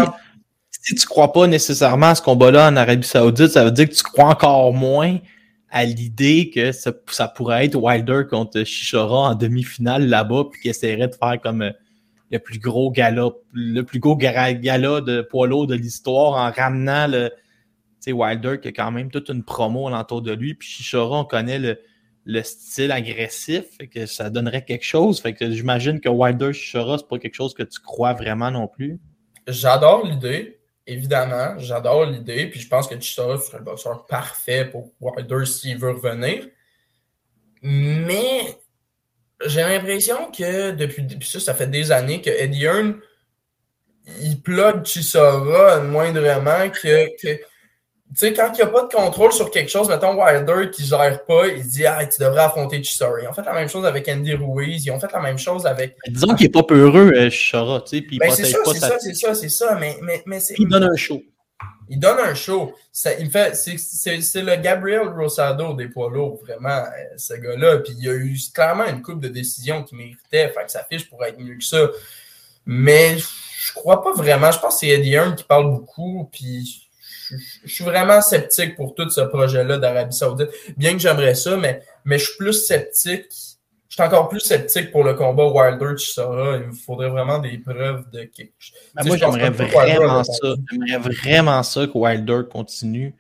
si, tu crois pas nécessairement à ce combat-là en Arabie Saoudite, ça veut dire que tu crois encore moins à l'idée que ça, pourrait être Wilder contre Shishora en demi-finale là-bas, puis qu'il essaierait de faire comme euh, le plus gros gala, le plus gros gala de poids lourd de l'histoire en ramenant le, Wilder qui a quand même toute une promo alentour de lui, puis Shishora, on connaît le, style agressif, fait que ça donnerait quelque chose. Fait que j'imagine que Wilder Shishora, c'est pas quelque chose que tu crois vraiment non plus. J'adore l'idée évidemment, j'adore l'idée, puis je pense que Chisora serait le boxeur parfait pour Wilder s'il veut revenir. Mais j'ai l'impression que depuis, ça, ça fait des années que Eddie Hearn, il plug Chisora moindrement que, que tu sais, quand il n'y a pas de contrôle sur quelque chose, mettons Wilder qui ne gère pas, il dit Ah, tu devrais affronter Chisora. Ils ont fait la même chose avec Andy Ruiz, ils ont fait la même chose avec. Disons qu'il n'est pas peureux, euh, Chisora, tu sais, puis ben, c'est ça, c'est ça, c'est ça, c'est ça, mais, mais, mais Il donne un show. Il donne un show. Ça, il fait, c'est le Gabriel Rosado des poids lourds, vraiment, euh, ce gars-là. Puis il y a eu clairement une coupe de décisions qui méritait, fait que sa fiche pourrait être mieux que ça. Mais je crois pas vraiment. Je pense que c'est Eddie Hearn qui parle beaucoup, puis je, suis vraiment sceptique pour tout ce projet-là d'Arabie Saoudite. Bien que j'aimerais ça, mais, mais je suis plus sceptique. Je suis encore plus sceptique pour le combat Wilder-Chisora. Il me faudrait vraiment des preuves de quelque chose. moi, j'aimerais vraiment ça. J'aimerais vraiment ça que Wilder continue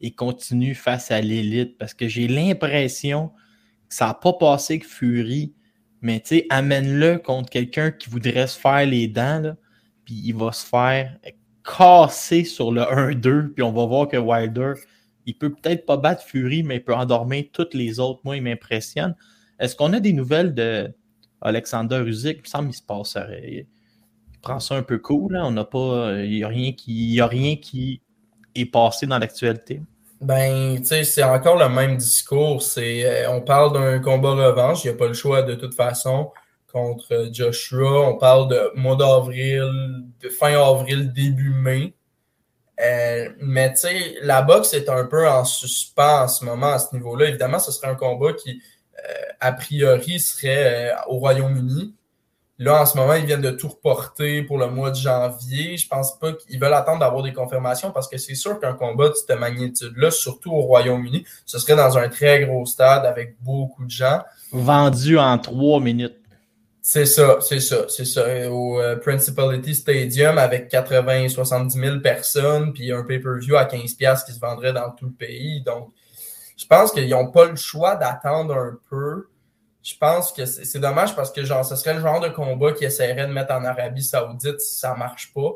et continue face à l'élite parce que j'ai l'impression que ça n'a pas passé que Fury, mais tu sais, amène-le contre quelqu'un qui voudrait se faire les dents, puis il va se faire casser sur le 1-2, puis on va voir que Wilder, il peut peut-être pas battre Fury, mais il peut endormir toutes les autres. Moi, il m'impressionne. Est-ce qu'on a des nouvelles de Alexander Usyk? Il me semble qu'il se passe. Il prend ça un peu cool. On n'a pas. Il n'y a, rien qui, a rien qui est passé dans l'actualité. Ben, tu sais, c'est encore le même discours. Euh, on parle d'un combat revanche. Il n'y a pas le choix de toute façon contre Joshua. On parle de mois d'avril, fin avril, début mai. Euh, mais tu sais, la boxe est un peu en suspens en ce moment à ce niveau-là. Évidemment, ce serait un combat qui, euh, a priori, serait euh, au Royaume-Uni. Là, en ce moment, ils viennent de tout reporter pour le mois de janvier. Je pense pas qu'ils veulent attendre d'avoir des confirmations parce que c'est sûr qu'un combat de cette magnitude-là, surtout au Royaume-Uni, ce serait dans un très gros stade avec beaucoup de gens. Vendu en trois minutes. C'est ça, c'est ça, c'est ça. Au euh, Principality Stadium avec 80 70 000 personnes, puis un pay-per-view à 15 pièces qui se vendrait dans tout le pays. Donc, je pense qu'ils n'ont pas le choix d'attendre un peu. Je pense que c'est dommage parce que genre, ce serait le genre de combat qui essaierait de mettre en Arabie Saoudite si ça marche pas.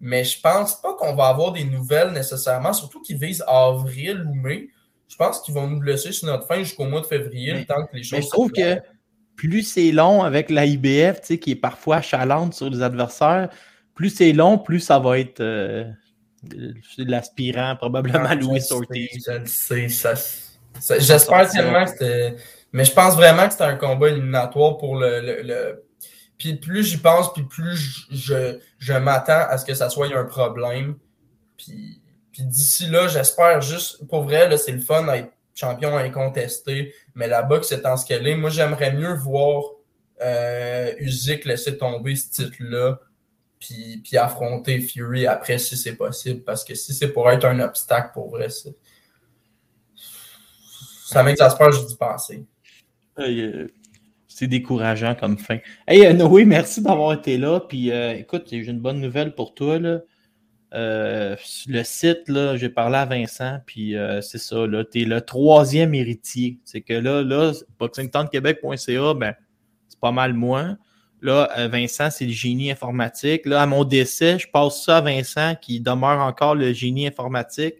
Mais je pense pas qu'on va avoir des nouvelles nécessairement, surtout qu'ils visent avril ou mai. Je pense qu'ils vont nous laisser sur notre fin jusqu'au mois de février, le temps que les choses. Mais je trouve que plus c'est long avec la IBF, tu sais, qui est parfois chalante sur les adversaires, plus c'est long, plus ça va être euh, l'aspirant, probablement ah, Louis Ortiz. J'espère tellement que c'était. Mais je pense vraiment que c'était un combat éliminatoire pour le. Puis plus j'y pense, puis plus je, je, m'attends à ce que ça soit un problème. Puis, puis d'ici là, j'espère juste, pour vrai, c'est le fun d'être champion incontesté, mais la boxe étant ce qu'elle est, moi j'aimerais mieux voir euh, Usyk laisser tomber ce titre-là, puis, puis affronter Fury après si c'est possible, parce que si c'est pour être un obstacle pour vrai, ça m'exaspère juste d'y penser. Euh, c'est décourageant comme fin. Hey, euh, Noé, merci d'avoir été là. Puis euh, écoute, j'ai une bonne nouvelle pour toi. Là. Euh, le site, là, j'ai parlé à Vincent, puis euh, c'est ça, là, tu es le troisième héritier. C'est que là, là, boxingtownquebec.ca, ben, c'est pas mal moins. Là, euh, Vincent, c'est le génie informatique. Là, à mon décès, je passe ça à Vincent qui demeure encore le génie informatique.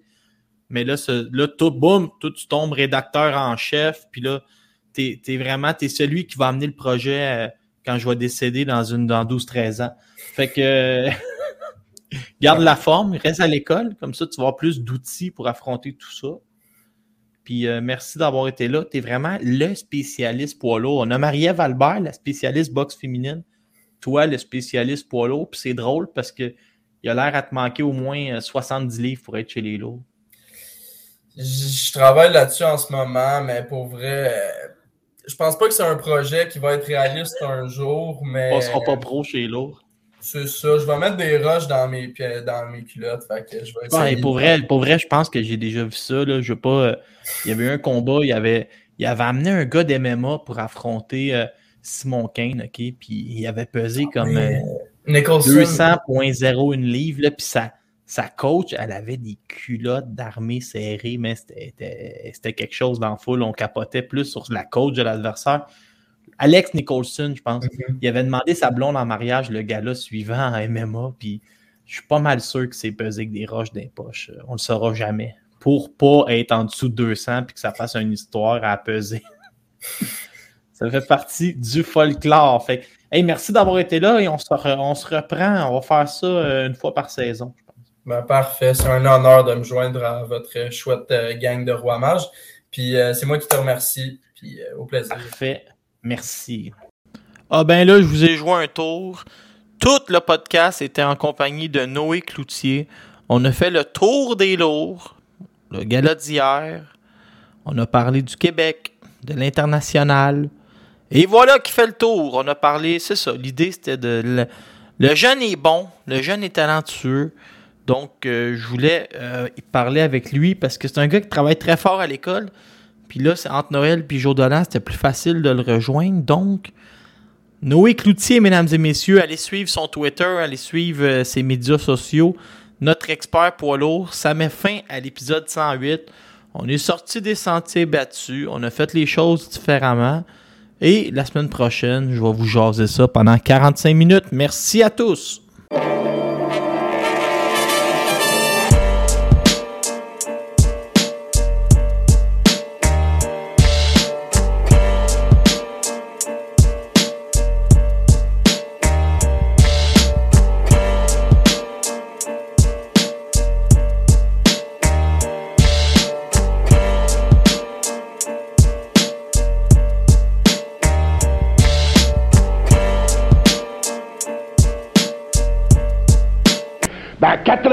Mais là, là tout, boum, tout, tu tombes rédacteur en chef. Puis là, tu es, vraiment, tu es celui qui va amener le projet euh, quand je vais décéder dans, une, dans 12-13 ans. Fait que <laughs> garde la forme, reste à l'école. Comme ça, tu vas avoir plus d'outils pour affronter tout ça. Puis euh, merci d'avoir été là. Tu es vraiment le spécialiste poids lourd. On a Marie-Ève Albert, la spécialiste boxe féminine. Toi, le spécialiste poids lourd. Puis c'est drôle parce que il a l'air à te manquer au moins 70 livres pour être chez les lourds. Je, je travaille là-dessus en ce moment, mais pour vrai, euh, je pense pas que c'est un projet qui va être réaliste un jour, mais. On sera pas pro chez les lourds. C'est ça. Je vais mettre des roches dans mes, pieds- dans mes culottes. Fait que je vais Ouais, pour, vrai, pour vrai, je pense que j'ai déjà vu ça. Là. Je veux pas. euh, il y avait eu un combat, il avait, il avait amené un gars d'MMA pour affronter euh, Simon Kane, OK? Puis il avait pesé comme euh, Nicholson. 200.01 livre, là, puis sa, sa coach, elle avait des culottes d'armée serrées, mais c'était- quelque chose dans foule. On capotait plus sur la coach de l'adversaire. Alex Nicholson, je pense, Mhm. il avait demandé sa blonde en mariage, le gars-là suivant en MMA, puis je suis pas mal sûr que c'est pesé avec des roches les poches. Euh, On le saura jamais. Pour pas être en dessous de 200 puis que ça fasse une histoire à peser. <laughs> ça fait partie du folklore. Fait hey, merci d'avoir été là et on se, re- on se reprend. On va faire ça euh, une fois par saison. je pense. Ben, parfait. C'est un honneur de me joindre à votre chouette euh, gang de rois mages. Puis euh, c'est moi qui te remercie. Puis euh, au plaisir. Parfait. Merci. Ah ben là, je vous ai joué un tour. Tout le podcast était en compagnie de Noé Cloutier. On a fait le tour des lourds, le gala d'hier. On a parlé du Québec, de l'international. Et voilà qui fait le tour. On a parlé, c'est ça. L'idée, c'était de. Le, jeune est bon, le jeune est talentueux. Donc, euh, je voulais euh, parler avec lui parce que c'est un gars qui travaille très fort à l'école. Puis là, c'est entre Noël et jour de l'an, c'était plus facile de le rejoindre. Donc, Noé Cloutier, mesdames et messieurs, allez suivre son Twitter, allez suivre euh, ses médias sociaux. Notre expert poids lourd, ça met fin à l'épisode 108. On est sorti des sentiers battus, on a fait les choses différemment. Et la semaine prochaine, je vais vous jaser ça pendant 45 minutes. Merci à tous.